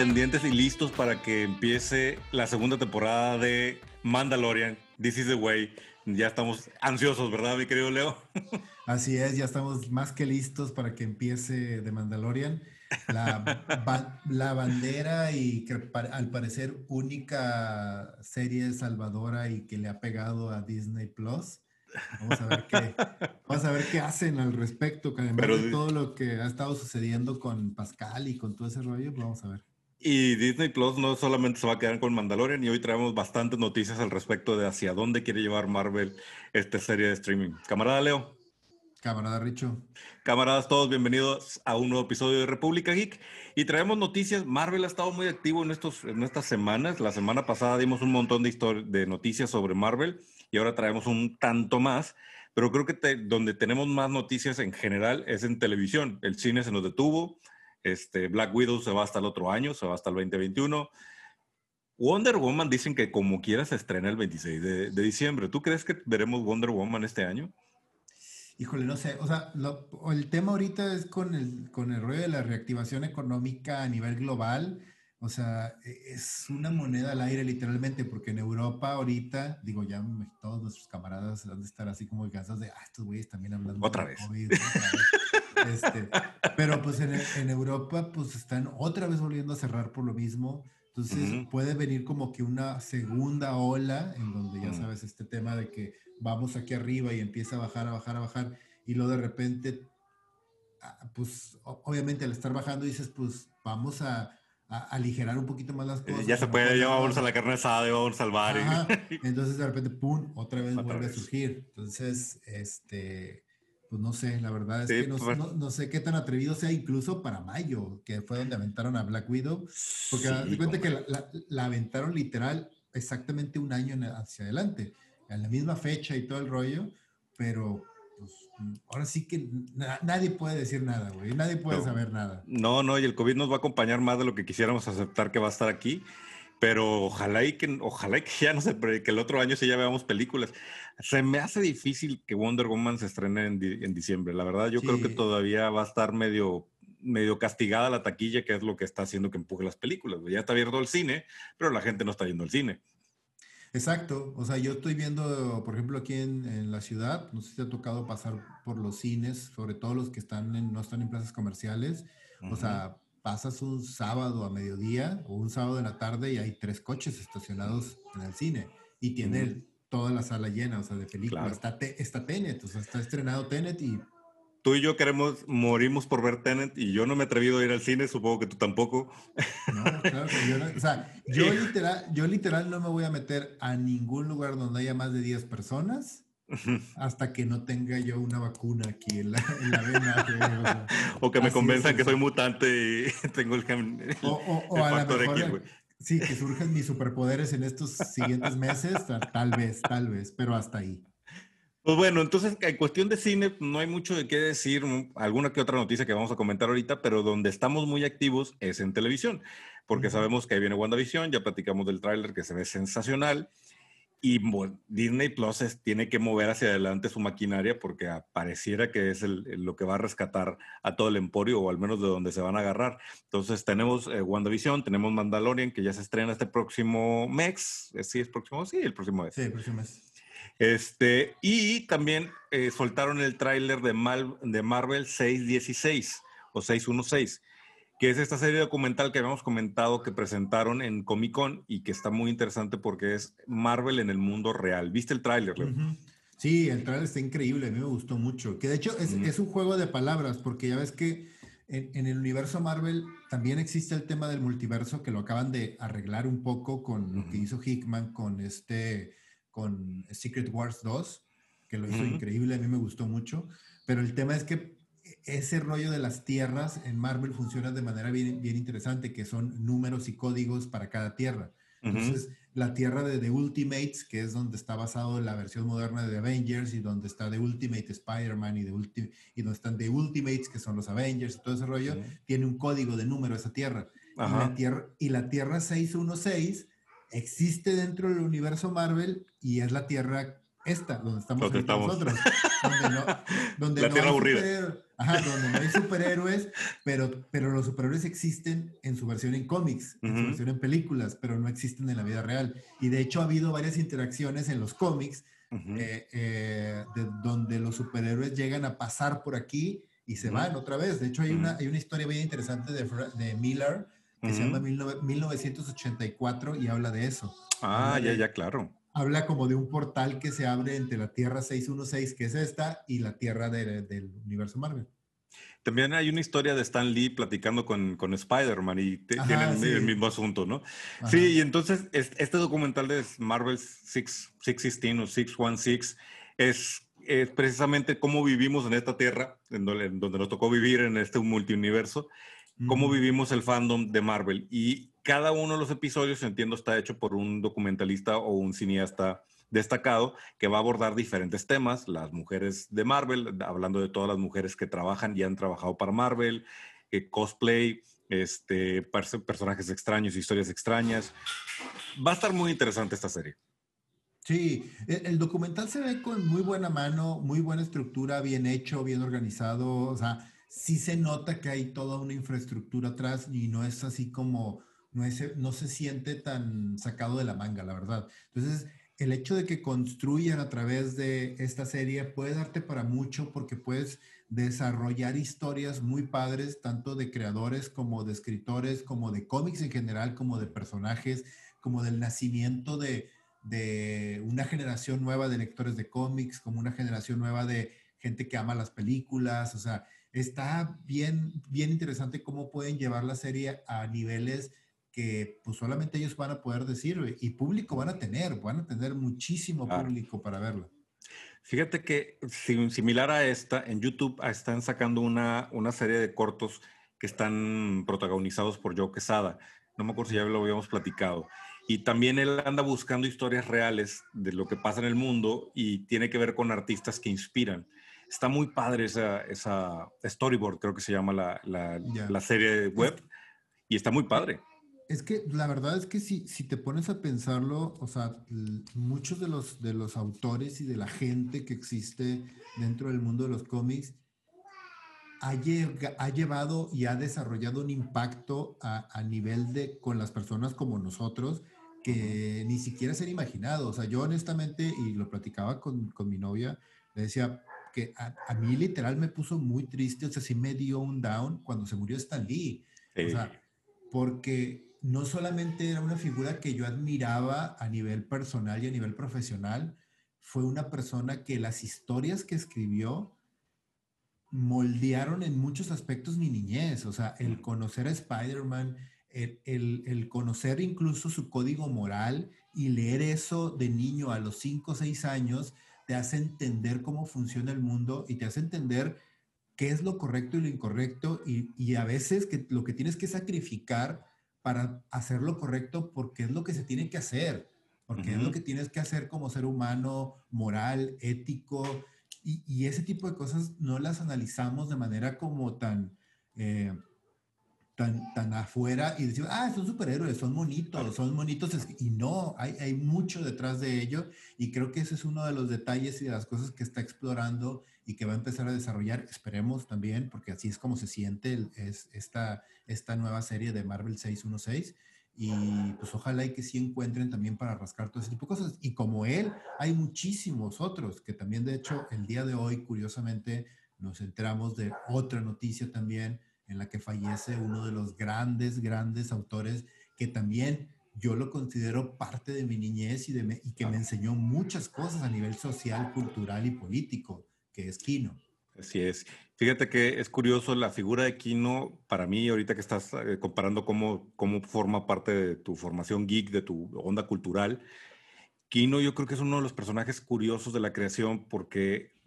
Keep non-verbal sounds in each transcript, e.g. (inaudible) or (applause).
pendientes y listos para que empiece la segunda temporada de Mandalorian. This is the way. Ya estamos ansiosos, ¿verdad, mi querido Leo? (laughs) Así es, ya estamos más que listos para que empiece The Mandalorian. La, la bandera y que al parecer única serie salvadora y que le ha pegado a Disney Plus. Vamos a ver qué, vamos a ver qué hacen al respecto, además de todo lo que ha estado sucediendo con Pascal y con todo ese rollo, pues vamos a ver. Y Disney Plus no solamente se va a quedar con Mandalorian, y hoy traemos bastantes noticias al respecto de hacia dónde quiere llevar Marvel esta serie de streaming. Camarada Leo. Camarada Richo. Camaradas todos, bienvenidos a un nuevo episodio de República Geek. Y traemos noticias. Marvel ha estado muy activo en, estos, en estas semanas. La semana pasada dimos un montón de, de noticias sobre Marvel y ahora traemos un tanto más. Pero creo que donde tenemos más noticias en general es en televisión. El cine se nos detuvo este, Black Widow se va hasta el otro año, se va hasta el 2021. Wonder Woman dicen que como quiera se estrena el 26 de, diciembre. ¿Tú crees que veremos Wonder Woman este año? Híjole, no sé. O sea, el tema ahorita es con el, con el rollo de la reactivación económica a nivel global. O sea, e, es una moneda al aire literalmente, porque en Europa ahorita, digo, ya todos nuestros camaradas han de estar así como cansados de, ah, estos güeyes también hablando otra vez. (laughs) Este, pero pues en, Europa pues están otra vez volviendo a cerrar por lo mismo. Entonces puede venir como que una segunda ola en donde ya sabes este tema de que vamos aquí arriba y empieza a bajar, a bajar, a bajar y luego de repente, ah, pues obviamente al estar bajando dices pues vamos a, aligerar un poquito más las cosas. Ya se puede, ya vamos a la carne asada y vamos a salvar. Entonces de repente, ¡pum!, otra vez vuelve a surgir. Entonces, este pues no sé, la verdad es que pues, no, sé qué tan atrevido sea incluso para mayo, que fue donde aventaron a Black Widow, porque sí, cuenta que la, aventaron literal exactamente un año hacia adelante, a la misma fecha y todo el rollo, pero pues ahora sí que nadie puede decir nada, güey, nadie puede saber nada. No, no, y el COVID nos va a acompañar más de lo que quisiéramos aceptar que va a estar aquí pero ojalá y que, ojalá y que ya no sé, que el otro año sí ya veamos películas. Se me hace difícil que Wonder Woman se estrene en, en diciembre. La verdad, yo creo que todavía va a estar medio, medio castigada la taquilla, que es lo que está haciendo que empuje las películas. Ya está abierto el cine, pero la gente no está yendo al cine. Exacto, o sea, yo estoy viendo, por ejemplo, aquí en, en, la ciudad, no sé si te ha tocado pasar por los cines, sobre todo los que están en, no están en plazas comerciales, o sea, pasas un sábado a mediodía o un sábado en la tarde y hay tres coches estacionados en el cine y tiene toda la sala llena, o sea, de películas. Está, está Tenet, o sea, está estrenado Tenet y... Tú y yo queremos, morimos por ver Tenet y yo no me he atrevido a ir al cine, supongo que tú tampoco. No, claro yo no, o sea, (laughs) yo literal, yo literal no me voy a meter a ningún lugar donde haya más de 10 personas hasta que no tenga yo una vacuna aquí en la, vena. (laughs) o, que me convenzan que soy mutante y (laughs) tengo el, o, factor X, Sí, que surjan mis superpoderes en estos siguientes meses, tal vez, tal vez, pero hasta ahí. Pues bueno, entonces en cuestión de cine no hay mucho de qué decir, alguna que otra noticia que vamos a comentar ahorita, pero donde estamos muy activos es en televisión, porque sabemos que ahí viene WandaVision, ya platicamos del tráiler que se ve sensacional, y Disney Plus tiene que mover hacia adelante su maquinaria porque pareciera que es lo que va a rescatar a todo el emporio o al menos de donde se van a agarrar. Entonces tenemos eh, WandaVision, tenemos Mandalorian que ya se estrena este próximo mes. Eh, ¿Sí es próximo? Sí, el próximo mes. Sí, el próximo mes. Este, y también eh, soltaron el tráiler de, de Marvel 616 o 616 que es esta serie documental que habíamos comentado que presentaron en Comic Con y que está muy interesante porque es Marvel en el mundo real. ¿Viste el tráiler, Sí, el tráiler está increíble, a mí me gustó mucho. Que de hecho es, un juego de palabras, porque ya ves que en, el universo Marvel también existe el tema del multiverso, que lo acaban de arreglar un poco con lo que hizo Hickman con este, con Secret Wars 2, que lo hizo increíble, a mí me gustó mucho. Pero el tema es que ese rollo de las tierras en Marvel funciona de manera bien, bien interesante, que son números y códigos para cada tierra. Entonces, la tierra de The Ultimates, que es donde está basado la versión moderna de The Avengers y donde está The Ultimate Spider-Man y, y donde están The Ultimates, que son los Avengers y todo ese rollo, tiene un código de número esa tierra. Y la tierra. Y la tierra 616 existe dentro del universo Marvel y es la tierra esta, donde estamos, nosotros. Donde no, (laughs) donde La tierra aburrida. Ajá, donde no hay superhéroes, pero, pero los superhéroes existen en su versión en cómics, en su versión en películas, pero no existen en la vida real. Y de hecho ha habido varias interacciones en los cómics eh, eh, de donde los superhéroes llegan a pasar por aquí y se van otra vez. De hecho, hay, una, hay una historia bien interesante de, de Miller que se llama 1984 y habla de eso. Ah, ya, ya, claro habla como de un portal que se abre entre la Tierra 616, que es esta, y la Tierra del universo Marvel. También hay una historia de Stan Lee platicando con, con Spider-Man y tienen el, mismo asunto, ¿no? Sí, y entonces este documental de Marvel 616 o 616 es, es precisamente cómo vivimos en esta Tierra, en donde, nos tocó vivir en este multiuniverso, cómo vivimos el fandom de Marvel. Y cada uno de los episodios, entiendo, está hecho por un documentalista o un cineasta destacado que va a abordar diferentes temas, las mujeres de Marvel, hablando de todas las mujeres que trabajan y han trabajado para Marvel, eh, cosplay, este, personajes extraños, historias extrañas. Va a estar muy interesante esta serie. Sí, e, el documental se ve con muy buena mano, muy buena estructura, bien hecho, bien organizado, o sea, sí se nota que hay toda una infraestructura atrás y no es así como no, no se siente tan sacado de la manga, la verdad. Entonces, el hecho de que construyan a través de esta serie puede darte para mucho porque puedes desarrollar historias muy padres, tanto de creadores como de escritores, como de cómics en general, como de personajes, como del nacimiento de, de una generación nueva de lectores de cómics, como una generación nueva de gente que ama las películas. O sea, está bien, bien interesante cómo pueden llevar la serie a niveles que pues solamente ellos van a poder decir y público van a tener, van a tener muchísimo público para verlo. Fíjate que similar a esta, en YouTube están sacando una, una serie de cortos que están protagonizados por Joe Quesada. No me acuerdo si ya lo habíamos platicado. Y también él anda buscando historias reales de lo que pasa en el mundo y tiene que ver con artistas que inspiran. Está muy padre esa, esa storyboard, creo que se llama la, la, la serie web, y está muy padre. Es que la verdad es que si, si te pones a pensarlo, o sea, muchos de los, de los autores y de la gente que existe dentro del mundo de los cómics ha, ha llevado y ha desarrollado un impacto a, a, nivel de con las personas como nosotros que ni siquiera se han imaginado. O sea, yo honestamente, y lo platicaba con, con mi novia, le decía que a, a, mí literal me puso muy triste, o sea, sí me dio un down cuando se murió Stan Lee. O sea, porque no solamente era una figura que yo admiraba a nivel personal y a nivel profesional, fue una persona que las historias que escribió moldearon en muchos aspectos mi niñez, o sea, el conocer a Spider-Man, el, conocer incluso su código moral y leer eso de niño a los 5 o 6 años, te hace entender cómo funciona el mundo y te hace entender qué es lo correcto y lo incorrecto y, y a veces que lo que tienes que sacrificar para hacer lo correcto porque es lo que se tiene que hacer, porque es lo que tienes que hacer como ser humano, moral, ético, y, ese tipo de cosas no las analizamos de manera como tan, eh, tan, tan afuera y decimos, ah, son superhéroes, son monitos, son monitos, y no, hay, hay mucho detrás de ello, y creo que ese es uno de los detalles y de las cosas que está explorando y que va a empezar a desarrollar, esperemos también, porque así es como se siente es esta, esta nueva serie de Marvel 616. Y pues ojalá y que sí encuentren también para rascar todo ese tipo de cosas. Y como él, hay muchísimos otros que también, de hecho, el día de hoy, curiosamente, nos enteramos de otra noticia también en la que fallece uno de los grandes, grandes autores que también yo lo considero parte de mi niñez y, de y que me enseñó muchas cosas a nivel social, cultural y político que es Kino. Así es. Fíjate que es curioso la figura de Kino, para mí, ahorita que estás eh, comparando cómo, cómo forma parte de tu formación geek, de tu onda cultural. Kino yo creo que es uno de los personajes curiosos de la creación porque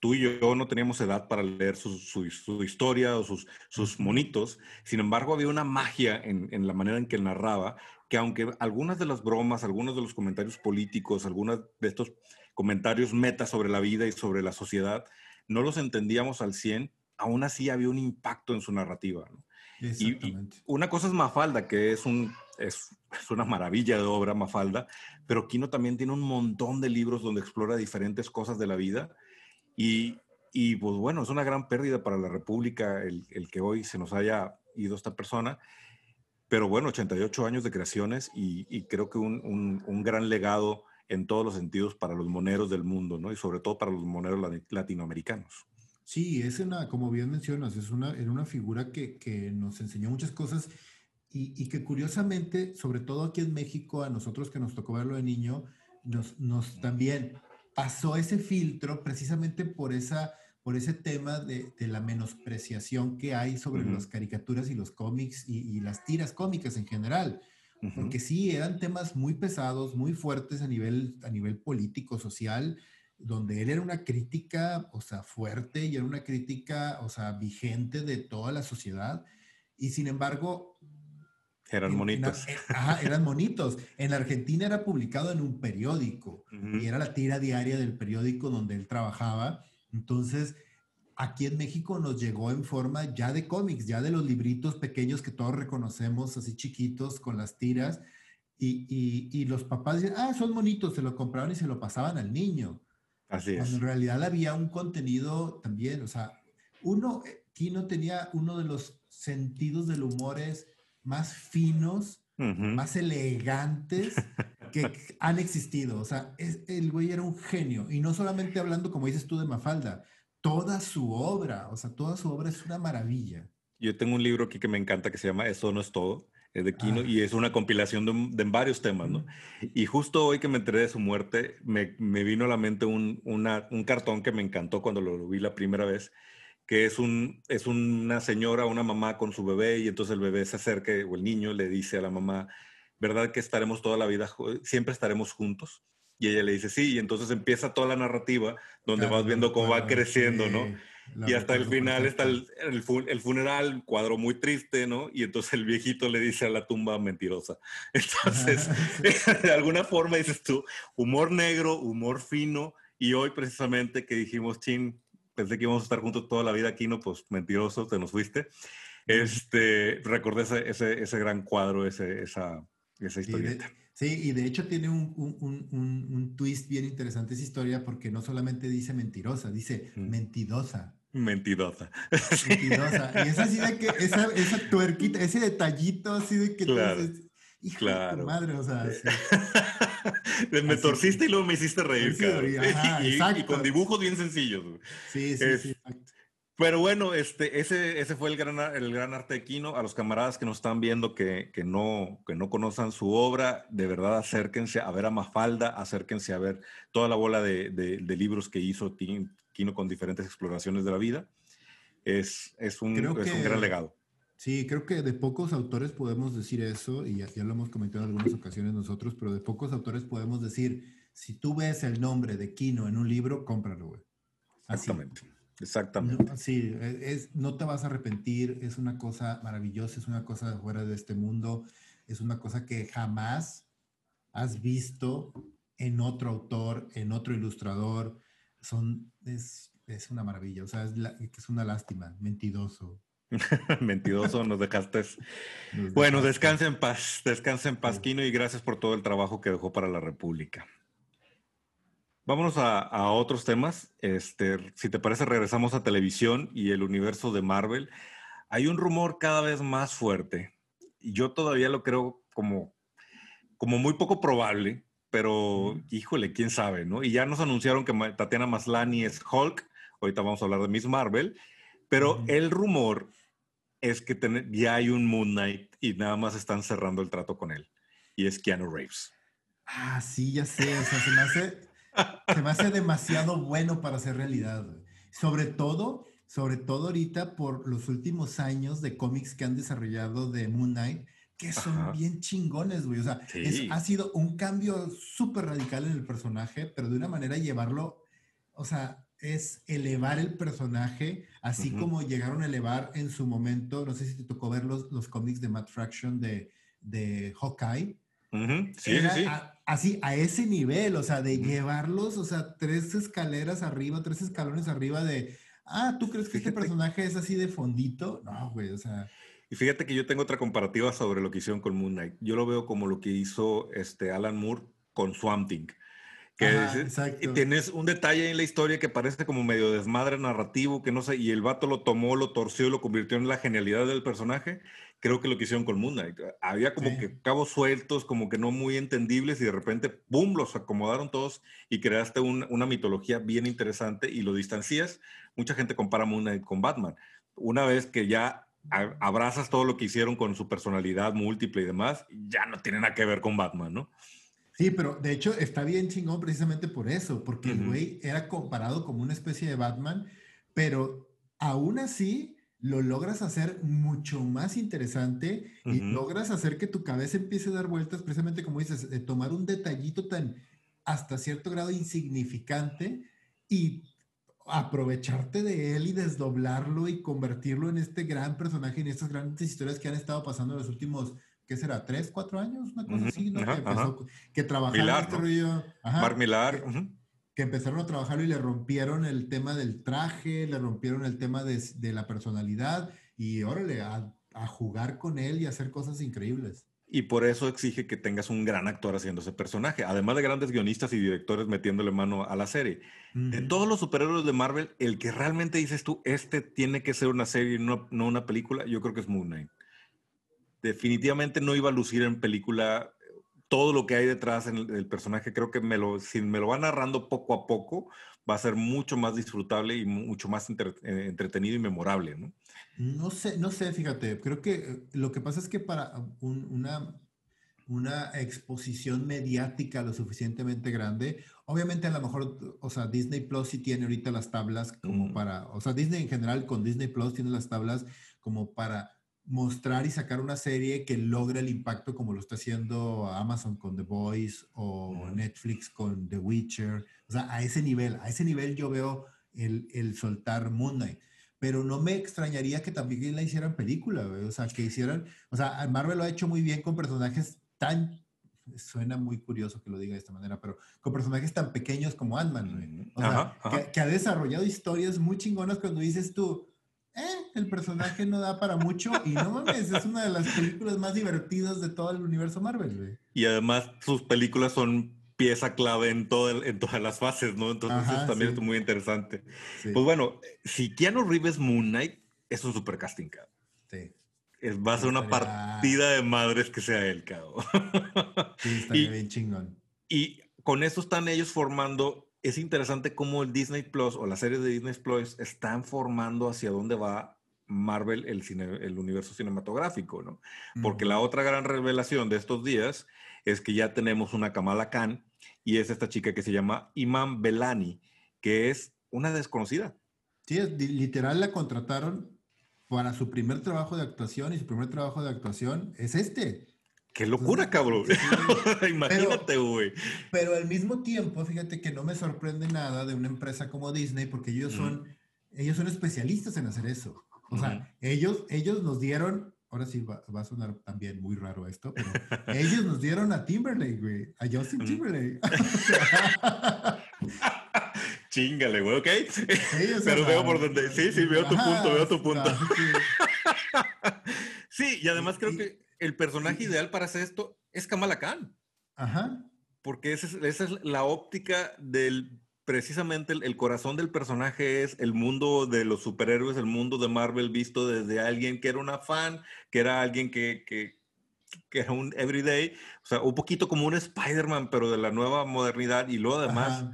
tú y yo no teníamos edad para leer su, su, historia o sus, sus, monitos. Sin embargo, había una magia en, en, la manera en que narraba, que aunque algunas de las bromas, algunos de los comentarios políticos, algunas de estos comentarios meta sobre la vida y sobre la sociedad, no los entendíamos al 100, aún así había un impacto en su narrativa. Y, una cosa es Mafalda, que es, un, es, es, una maravilla de obra, Mafalda, pero Kino también tiene un montón de libros donde explora diferentes cosas de la vida. Y, y pues bueno, es una gran pérdida para la República el, el, que hoy se nos haya ido esta persona. Pero bueno, 88 años de creaciones y, y creo que un, un, un, gran legado en todos los sentidos para los moneros del mundo, ¿no? Y sobre todo para los moneros latinoamericanos. Sí, es una, como bien mencionas, es una, era una figura que, que nos enseñó muchas cosas y, y, que curiosamente, sobre todo aquí en México, a nosotros que nos tocó verlo de niño, nos, nos también pasó ese filtro precisamente por, esa, por ese tema de, de la menospreciación que hay sobre uh -huh. las caricaturas y los cómics y, y, las tiras cómicas en general. Uh -huh. Porque sí, eran temas muy pesados, muy fuertes a nivel, a nivel político, social, donde él era una crítica, o sea, fuerte y era una crítica, o sea, vigente de toda la sociedad. Y sin embargo... Eran en, monitos. En, ajá, eran monitos. En Argentina era publicado en un periódico uh -huh. y era la tira diaria del periódico donde él trabajaba. Entonces, aquí en México nos llegó en forma ya de cómics, ya de los libritos pequeños que todos reconocemos, así chiquitos, con las tiras. Y, y, y los papás decían, ah, son monitos, se lo compraban y se lo pasaban al niño. Así es. Cuando en realidad había un contenido también, o sea, uno, Kino tenía uno de los sentidos del humor más finos, uh -huh. más elegantes (laughs) que han existido. O sea, es, el güey era un genio. Y no solamente hablando, como dices tú, de Mafalda, toda su obra, o sea, toda su obra es una maravilla. Yo tengo un libro aquí que me encanta que se llama Eso no es todo es de Kino, ah. y es una compilación de, de, varios temas, ¿no? Y justo hoy que me enteré de su muerte, me, me vino a la mente un, una, un, cartón que me encantó cuando lo vi la primera vez, que es, un, es una señora, una mamá con su bebé, y entonces el bebé se acerca, o el niño le dice a la mamá, ¿verdad que estaremos toda la vida, siempre estaremos juntos? Y ella le dice, sí, y entonces empieza toda la narrativa donde claro, vas viendo cómo va creciendo, sí. ¿no? y hasta el final está el, el, el, funeral, cuadro muy triste, ¿no? Y entonces el viejito le dice a la tumba mentirosa. (laughs) Entonces, (laughs) (laughs) de alguna forma dices tú, humor negro, humor fino, y hoy precisamente que dijimos, chin, pensé que íbamos a estar juntos toda la vida aquí, ¿no? Pues mentiroso, te nos fuiste. Este, recordé ese, ese, ese gran cuadro, ese, esa, esa historieta. Sí, y de hecho tiene un, un, un, un, twist bien interesante esa historia porque no solamente dice mentirosa, dice mm. mentidosa. Mentidosa. (laughs) Mentidosa. Y es así de que esa, esa tuerquita, ese detallito así de que claro. tú dices, hijo claro. de tu madre, o sea. Sí. (laughs) me así. torciste y luego me hiciste reír, sí, (laughs) Ajá, y, y, con dibujos bien sencillos. Sí, sí, es, sí, exacto. Pero bueno, este, ese, ese fue el gran, el gran arte de Kino. A los camaradas que nos están viendo que, que, no, que no conozcan su obra, de verdad acérquense a ver a Mafalda, acérquense a ver toda la bola de, de, de libros que hizo Kino con diferentes exploraciones de la vida. Es, es, un, es que, un gran legado. Sí, creo que de pocos autores podemos decir eso, y ya, lo hemos comentado en algunas ocasiones nosotros, pero de pocos autores podemos decir, si tú ves el nombre de Kino en un libro, cómpralo, güey. Exactamente. Exactamente. No, sí, es, no te vas a arrepentir, es una cosa maravillosa, es una cosa fuera de este mundo, es una cosa que jamás has visto en otro autor, en otro ilustrador. Son, es, es una maravilla, o sea, es, la, es una lástima, mentidoso. (laughs) Mentidoso, nos dejaste. Bueno, descansa en paz, descansa en paz, Kino, y gracias por todo el trabajo que dejó para la República. Vámonos a, a, otros temas. Este, si te parece, regresamos a televisión y el universo de Marvel. Hay un rumor cada vez más fuerte y yo todavía lo creo como, como muy poco probable, pero híjole, quién sabe, ¿no? Y ya nos anunciaron que Tatiana Maslani es Hulk. Ahorita vamos a hablar de Miss Marvel, pero uh -huh. el rumor es que ten, ya hay un Moon Knight y nada más están cerrando el trato con él. Y es Keanu Reeves. Ah, sí, ya sé. O sea, se me hace se me hace demasiado bueno para ser realidad. Sobre todo, sobre todo ahorita por los últimos años de cómics que han desarrollado de Moon Knight, que son Ajá. bien chingones, güey. O sea, sí. es, ha sido un cambio súper radical en el personaje, pero de una manera llevarlo, o sea, es elevar el personaje, así uh -huh. como llegaron a elevar en su momento, no sé si te tocó ver los, los cómics de Matt Fraction de, de Hawkeye. Uh -huh. sí, Era sí. A, así, a ese nivel, o sea, de uh -huh. llevarlos, o sea, tres escaleras arriba, tres escalones arriba de, ah, ¿tú crees que este personaje es así de fondito? No, güey, o sea... Y fíjate que yo tengo otra comparativa sobre lo que hicieron con Moon Knight. Yo lo veo como lo que hizo este Alan Moore con Swamp Thing. Que tienes un detalle en la historia que parece como medio desmadre narrativo, que no sé, y el vato lo tomó, lo torció y lo convirtió en la genialidad del personaje. Creo que lo que hicieron con Moon Knight. Había como que cabos sueltos, como que no muy entendibles, y de repente, ¡pum!, los acomodaron todos y creaste una mitología bien interesante y lo distancias. Mucha gente compara Moon Knight con Batman. Una vez que ya abrazas todo lo que hicieron con su personalidad múltiple y demás, ya no tiene nada que ver con Batman, ¿no? Sí, pero de hecho está bien chingón precisamente por eso, porque el güey era comparado como una especie de Batman, pero aún así lo logras hacer mucho más interesante y logras hacer que tu cabeza empiece a dar vueltas, precisamente como dices, de tomar un detallito tan hasta cierto grado insignificante y aprovecharte de él y desdoblarlo y convertirlo en este gran personaje, en estas grandes historias que han estado pasando en los últimos ¿qué será? ¿Tres, cuatro años? Una cosa así, ¿no? que, empezó, que trabajaron este Que empezaron a trabajar y le rompieron el tema del traje, le rompieron el tema de, de la personalidad y órale, a, a, jugar con él y hacer cosas increíbles. Y por eso exige que tengas un gran actor haciendo ese personaje, además de grandes guionistas y directores metiéndole mano a la serie. De todos los superhéroes de Marvel, el que realmente dices tú, este tiene que ser una serie, no, no una película, yo creo que es Moon Knight definitivamente no iba a lucir en película todo lo que hay detrás en el, personaje. Creo que me lo, si me lo va narrando poco a poco, va a ser mucho más disfrutable y mucho más eh, entretenido y memorable, ¿no? No sé, no sé, fíjate, creo que eh, lo que pasa es que para una, una exposición mediática lo suficientemente grande, obviamente a lo mejor, o sea, Disney Plus sí tiene ahorita las tablas como para, o sea, Disney en general con Disney Plus tiene las tablas como para mostrar y sacar una serie que logre el impacto como lo está haciendo Amazon con The Voice o Netflix con The Witcher. O sea, a ese nivel, a ese nivel yo veo el, el soltar Moon Knight. Pero no me extrañaría que también la hicieran película, o sea, que hicieran, o sea, Marvel lo ha hecho muy bien con personajes tan, suena muy curioso que lo diga de esta manera, pero con personajes tan pequeños como Ant-Man, o sea, Que, que ha desarrollado historias muy chingonas cuando dices tú, eh, el personaje no da para mucho y no mames, es una de las películas más divertidas de todo el universo Marvel, güey. Y además sus películas son pieza clave en, todo en todas las fases, ¿no? Entonces eso también es muy interesante. Pues bueno, si Keanu Reeves Moon Knight es un super casting, cabrón. Sí. va a ser una partida de madres que sea él, cabrón. Sí, estaría (laughs) bien chingón. Y con eso están ellos formando es interesante cómo el Disney Plus o la serie de Disney Plus están formando hacia dónde va Marvel, el, el universo cinematográfico, ¿no? Porque la otra gran revelación de estos días es que ya tenemos una Kamala Khan y es esta chica que se llama Iman Belani, que es una desconocida. Sí, literal la contrataron para su primer trabajo de actuación y su primer trabajo de actuación es este. Qué locura, cabrón. (laughs) Imagínate, güey. Pero, al mismo tiempo, fíjate que no me sorprende nada de una empresa como Disney, porque ellos son, ellos son especialistas en hacer eso. O sea, ellos, ellos nos dieron, ahora sí va, a sonar también muy raro esto, pero (laughs) ellos nos dieron a Timberlake, güey, a Justin Timberlake. (laughs) Chingale, güey, ¿ok? pero veo por donde, sí, sí, veo tu punto, veo tu punto. sí, y además creo que el personaje ideal para hacer esto es Kamala Khan. Ajá. Porque esa es, la óptica del, precisamente el, corazón del personaje es el mundo de los superhéroes, el mundo de Marvel visto desde alguien que era una fan, que era alguien que, que, que era un everyday, o sea, un poquito como un Spider-Man, pero de la nueva modernidad y luego además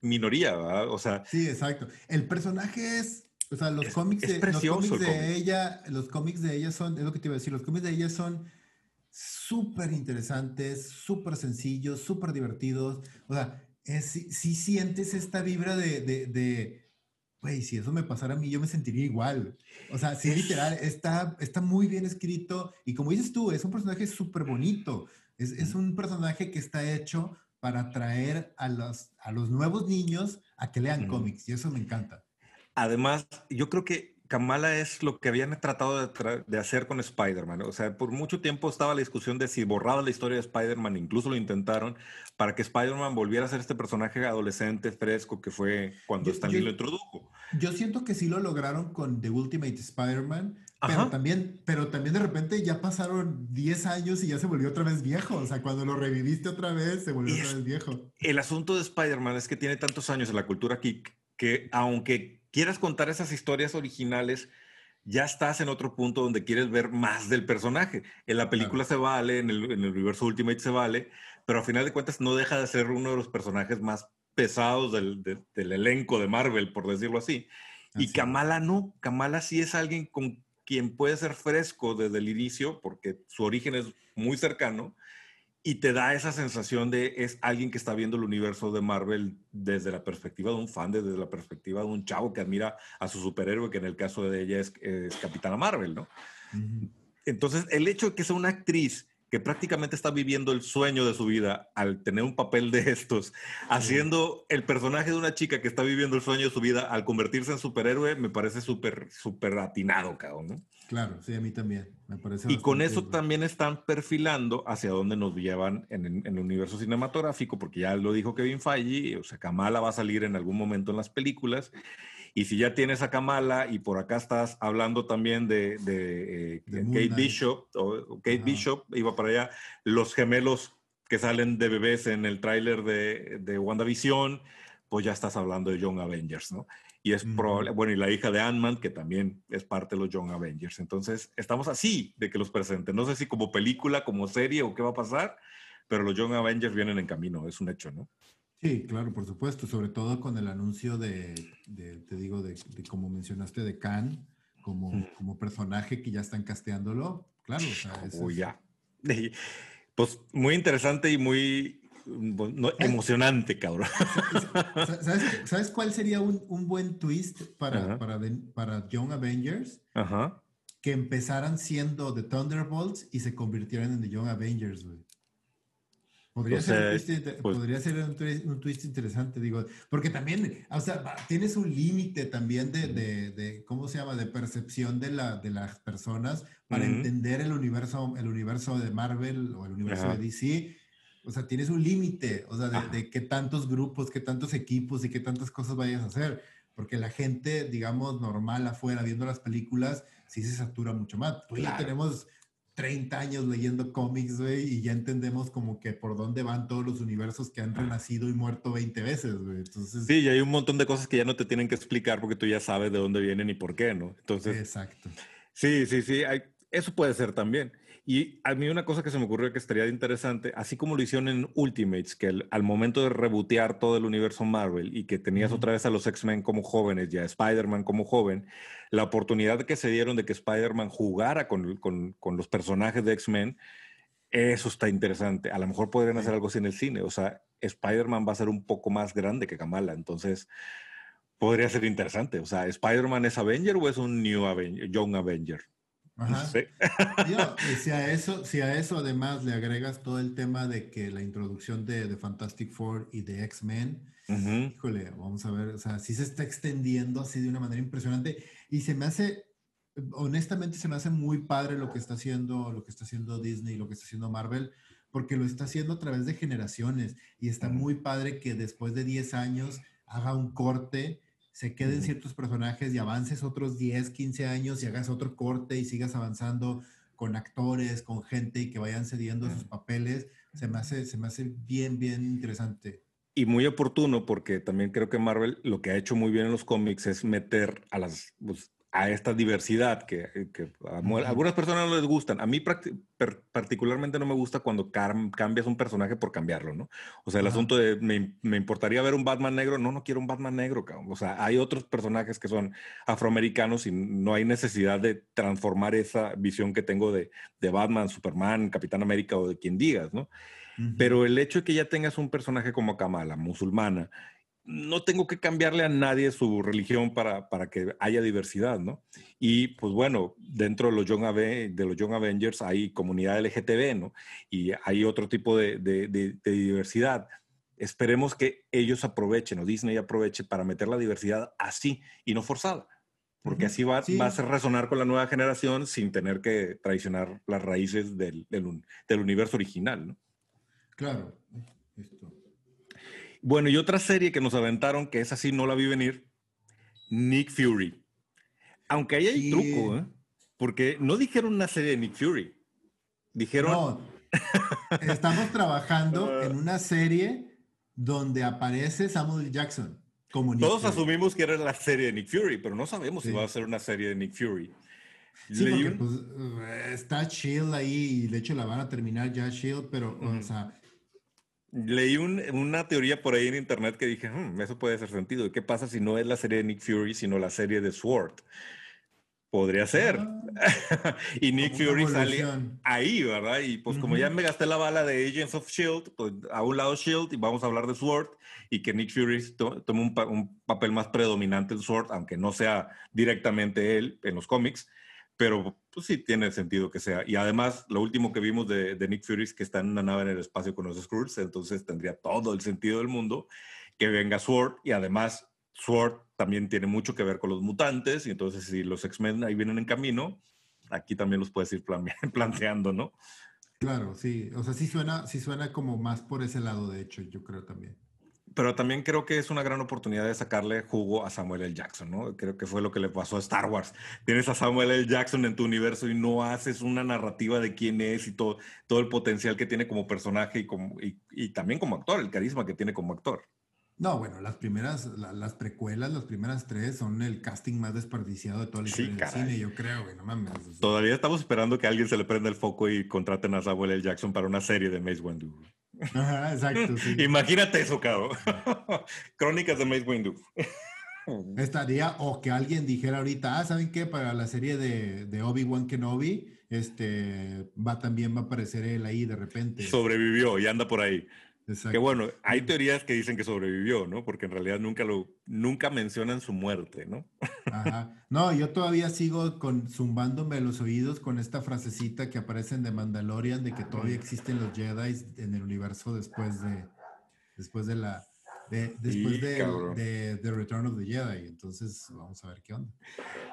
minoría, ¿verdad? O sea. Sí, exacto. El personaje es o sea, los cómics, de, los cómics de ella, los cómics de ella son, es lo que te iba a decir, los cómics de ella son súper interesantes, súper sencillos, súper divertidos. O sea, si, sientes esta vibra de, de, güey, si eso me pasara a mí, yo me sentiría igual. O sea, sí, literal, está, está muy bien escrito y como dices tú, es un personaje súper bonito. Es, es, un personaje que está hecho para atraer a los, a los nuevos niños a que lean cómics y eso me encanta. Además, yo creo que Kamala es lo que habían tratado de, hacer con Spider-Man. O sea, por mucho tiempo estaba la discusión de si borraba la historia de Spider-Man, incluso lo intentaron, para que Spider-Man volviera a ser este personaje adolescente, fresco, que fue cuando Stan Lee lo introdujo. Yo siento que sí lo lograron con The Ultimate Spider-Man, pero también, pero también de repente ya pasaron 10 años y ya se volvió otra vez viejo. O sea, cuando lo reviviste otra vez, se volvió otra vez viejo. El asunto de Spider-Man es que tiene tantos años en la cultura geek que aunque quieras contar esas historias originales, ya estás en otro punto donde quieres ver más del personaje. En la película se vale, en el, universo Ultimate se vale, pero a final de cuentas no deja de ser uno de los personajes más pesados del, elenco de Marvel, por decirlo así. Y Kamala no, Kamala sí es alguien con quien puede ser fresco desde el inicio, porque su origen es muy cercano, y te da esa sensación de es alguien que está viendo el universo de Marvel desde la perspectiva de un fan, desde la perspectiva de un chavo que admira a su superhéroe, que en el caso de ella es, es Capitana Marvel, ¿no? Entonces, el hecho de que sea una actriz que prácticamente está viviendo el sueño de su vida al tener un papel de estos, haciendo el personaje de una chica que está viviendo el sueño de su vida al convertirse en superhéroe, me parece súper, súper atinado, cabrón, ¿no? Claro, sí, a mí también. Me parece y con eso también están perfilando hacia dónde nos llevan en, el universo cinematográfico, porque ya lo dijo Kevin Feige, o sea, Kamala va a salir en algún momento en las películas. Y si ya tienes a Kamala y por acá estás hablando también de, de, eh, Kate Bishop, o Kate Bishop, iba para allá, los gemelos que salen de bebés en el tráiler de, de WandaVision, pues ya estás hablando de Young Avengers, ¿no? Y es probable, bueno, y la hija de Ant-Man, que también es parte de los Young Avengers. Entonces, estamos así de que los presenten. No sé si como película, como serie o qué va a pasar, pero los Young Avengers vienen en camino, es un hecho, ¿no? Sí, claro, por supuesto, sobre todo con el anuncio de, te digo, de, como mencionaste, de Khan, como, como personaje que ya están casteándolo, claro. O sea, ya. (laughs) Pues muy interesante y muy, no, emocionante, cabrón. (laughs) ¿Sabes, cuál sería un, buen twist para, para, para, Young Avengers? Ajá. Que empezaran siendo The Thunderbolts y se convirtieran en The Young Avengers, güey. Podría, ser, un twist, pues podría ser un, twist, interesante, digo, porque también, o sea, tienes un límite también de, de, de, ¿cómo se llama?, de percepción de, la, de las personas para entender el universo, el universo de Marvel o el universo de DC o sea, tienes un límite, o sea, de, qué tantos grupos, qué tantos equipos y qué tantas cosas vayas a hacer. Porque la gente, digamos, normal afuera viendo las películas, sí se satura mucho más. Tú ya tenemos 30 años leyendo cómics, güey, y ya entendemos como que por dónde van todos los universos que han renacido y muerto 20 veces, güey. Entonces... Sí, y hay un montón de cosas que ya no te tienen que explicar porque tú ya sabes de dónde vienen y por qué, ¿no? Entonces... Exacto. Sí, sí, sí, hay... eso puede ser también. Y a mí una cosa que se me ocurrió que estaría interesante, así como lo hicieron en Ultimates, que al momento de rebotear todo el universo Marvel y que tenías otra vez a los X-Men como jóvenes y a Spider-Man como joven, la oportunidad que se dieron de que Spider-Man jugara con, con, con, los personajes de X-Men, eso está interesante. A lo mejor podrían hacer algo así en el cine. O sea, Spider-Man va a ser un poco más grande que Kamala. Entonces, podría ser interesante. O sea, ¿Spider-Man es Avenger o es un New Avenger, Young Avenger? Ajá. y si a, eso, si a eso además le agregas todo el tema de que la introducción de, de Fantastic Four y de X-Men, híjole, vamos a ver, o sea, sí se está extendiendo así de una manera impresionante y se me hace, honestamente se me hace muy padre lo que está haciendo, lo que está haciendo Disney, lo que está haciendo Marvel, porque lo está haciendo a través de generaciones y está muy padre que después de 10 años haga un corte se queden ciertos personajes y avances otros 10, 15 años y hagas otro corte y sigas avanzando con actores, con gente y que vayan cediendo sus papeles, se me hace, se me hace bien, bien interesante. Y muy oportuno porque también creo que Marvel lo que ha hecho muy bien en los cómics es meter a las, pues, a esta diversidad que, que a, algunas personas no les gustan. A mí particularmente no me gusta cuando cambias un personaje por cambiarlo, ¿no? O sea, el asunto de me, me, importaría ver un Batman negro, no, no quiero un Batman negro, cabrón. O sea, hay otros personajes que son afroamericanos y no hay necesidad de transformar esa visión que tengo de, de Batman, Superman, Capitán América o de quien digas, ¿no? Pero el hecho de que ya tengas un personaje como Kamala, musulmana, no tengo que cambiarle a nadie su religión para, para, que haya diversidad, ¿no? Y pues bueno, dentro de los, Young de los Young Avengers hay comunidad LGTB, ¿no? Y hay otro tipo de, de, diversidad. Esperemos que ellos aprovechen o Disney aproveche para meter la diversidad así y no forzada. porque así va, va, a hacer resonar con la nueva generación sin tener que traicionar las raíces del, del, universo original, ¿no? Claro. Bueno, y otra serie que nos aventaron, que es así, no la vi venir, Nick Fury. Aunque ahí hay truco, ¿eh? Porque no dijeron una serie de Nick Fury. Dijeron... No, (laughs) estamos trabajando en una serie donde aparece Samuel Jackson. Todos asumimos que era la serie de Nick Fury, pero no sabemos si va a ser una serie de Nick Fury. Sí, porque, pues, está Shield ahí y de hecho la van a terminar ya Shield, pero, o sea... Leí una teoría por ahí en internet que dije, hmm, eso puede hacer sentido. ¿Qué pasa si no es la serie de Nick Fury, sino la serie de Sword? Podría ser. Ah. (laughs) y Nick Fury sale ahí, ¿verdad? Y pues como ya me gasté la bala de Agents of Shield, pues a un lado Shield y vamos a hablar de Sword y que Nick Fury tome un, papel más predominante en Sword, aunque no sea directamente él en los cómics, pero pues sí tiene sentido que sea. Y además, lo último que vimos de, de Nick Fury es que está en una nave en el espacio con los Skrulls, entonces tendría todo el sentido del mundo que venga Sword y además Sword también tiene mucho que ver con los mutantes, y entonces si los X-Men ahí vienen en camino, aquí también los puedes ir (laughs) planteando, ¿no? Claro, sí. O sea, sí suena, sí suena como más por ese lado, de hecho, yo creo también. Pero también creo que es una gran oportunidad de sacarle jugo a Samuel L. Jackson, ¿no? Creo que fue lo que le pasó a Star Wars. Tienes a Samuel L. Jackson en tu universo y no haces una narrativa de quién es y todo, todo el potencial que tiene como personaje y, como, y también como actor, el carisma que tiene como actor. No, bueno, las primeras, las precuelas, las primeras tres son el casting más desperdiciado de toda la historia del cine, yo creo, güey, no mames. Todavía estamos esperando que alguien se le prenda el foco y contraten a Samuel L. Jackson para una serie de Mace Windu. Ajá, exacto, sí. Imagínate eso, cabrón. (laughs) Crónicas de Mace Windu. (laughs) Estaría, o que alguien dijera ahorita, ah, ¿saben qué? Para la serie de, de Obi-Wan Kenobi, este, va también va a aparecer él ahí de repente. Sobrevivió y anda por ahí. Que bueno, hay teorías que dicen que sobrevivió, ¿no? Porque en realidad nunca lo, nunca mencionan su muerte, ¿no? Ajá. No, yo todavía sigo con zumbándome los oídos con esta frasecita que aparece en The Mandalorian de que todavía existen los Jedi en el universo después de, después de la, después de, The Return of the Jedi. Entonces, vamos a ver qué onda.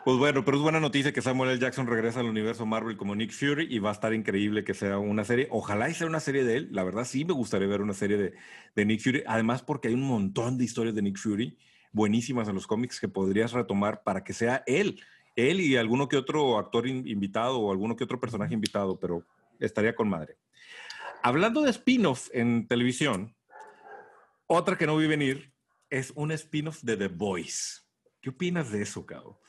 Pues bueno, pero es buena noticia que Samuel L. Jackson regresa al universo Marvel como Nick Fury y va a estar increíble que sea una serie. Ojalá y sea una serie de él. La verdad, sí me gustaría ver una serie de, de Nick Fury. Además, porque hay un montón de historias de Nick Fury buenísimas en los cómics que podrías retomar para que sea él. Él y alguno que otro actor invitado o alguno que otro personaje invitado, pero estaría con madre. Hablando de spin-off en televisión, otra que no vi venir es un spin-off de The Voice. ¿Qué opinas de eso, Cabo?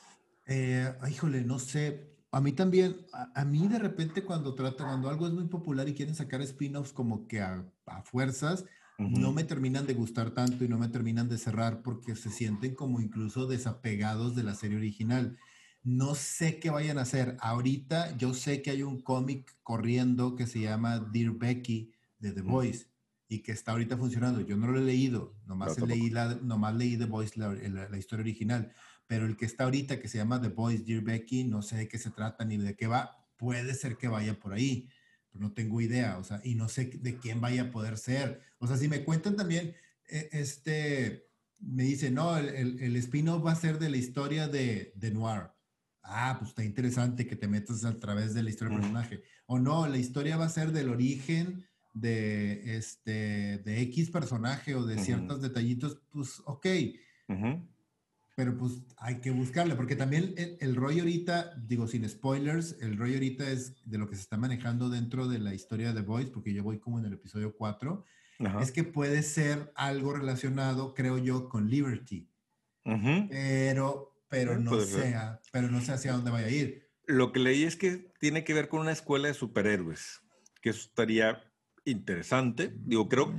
Eh, híjole, no sé. A mí también, a, mí de repente cuando trata, cuando algo es muy popular y quieren sacar spin-offs como que a, fuerzas, no me terminan de gustar tanto y no me terminan de cerrar porque se sienten como incluso desapegados de la serie original. No sé qué vayan a hacer. Ahorita yo sé que hay un cómic corriendo que se llama Dear Becky de The Voice y que está ahorita funcionando. Yo no lo he leído, nomás, leí, la, nomás leí The Voice, la, la, historia original, pero el que está ahorita, que se llama The Voice, Dear Becky, no sé de qué se trata ni de qué va, puede ser que vaya por ahí, pero no tengo idea, o sea, y no sé de quién vaya a poder ser. O sea, si me cuentan también, e, este, me dice, no, el, el, spin-off va a ser de la historia de, de Noir. Ah, pues está interesante que te metas a través de la historia del personaje. O no, la historia va a ser del origen de, este, de X personaje o de ciertos detallitos, pues ok. Pero pues hay que buscarle, porque también el, rollo ahorita, digo sin spoilers, el rollo ahorita es de lo que se está manejando dentro de la historia de Voice, porque yo voy como en el episodio 4, es que puede ser algo relacionado, creo yo, con Liberty. Pero, pero no sé, pero no sé hacia dónde vaya a ir. Lo que leí es que tiene que ver con una escuela de superhéroes, que eso estaría interesante. Digo, creo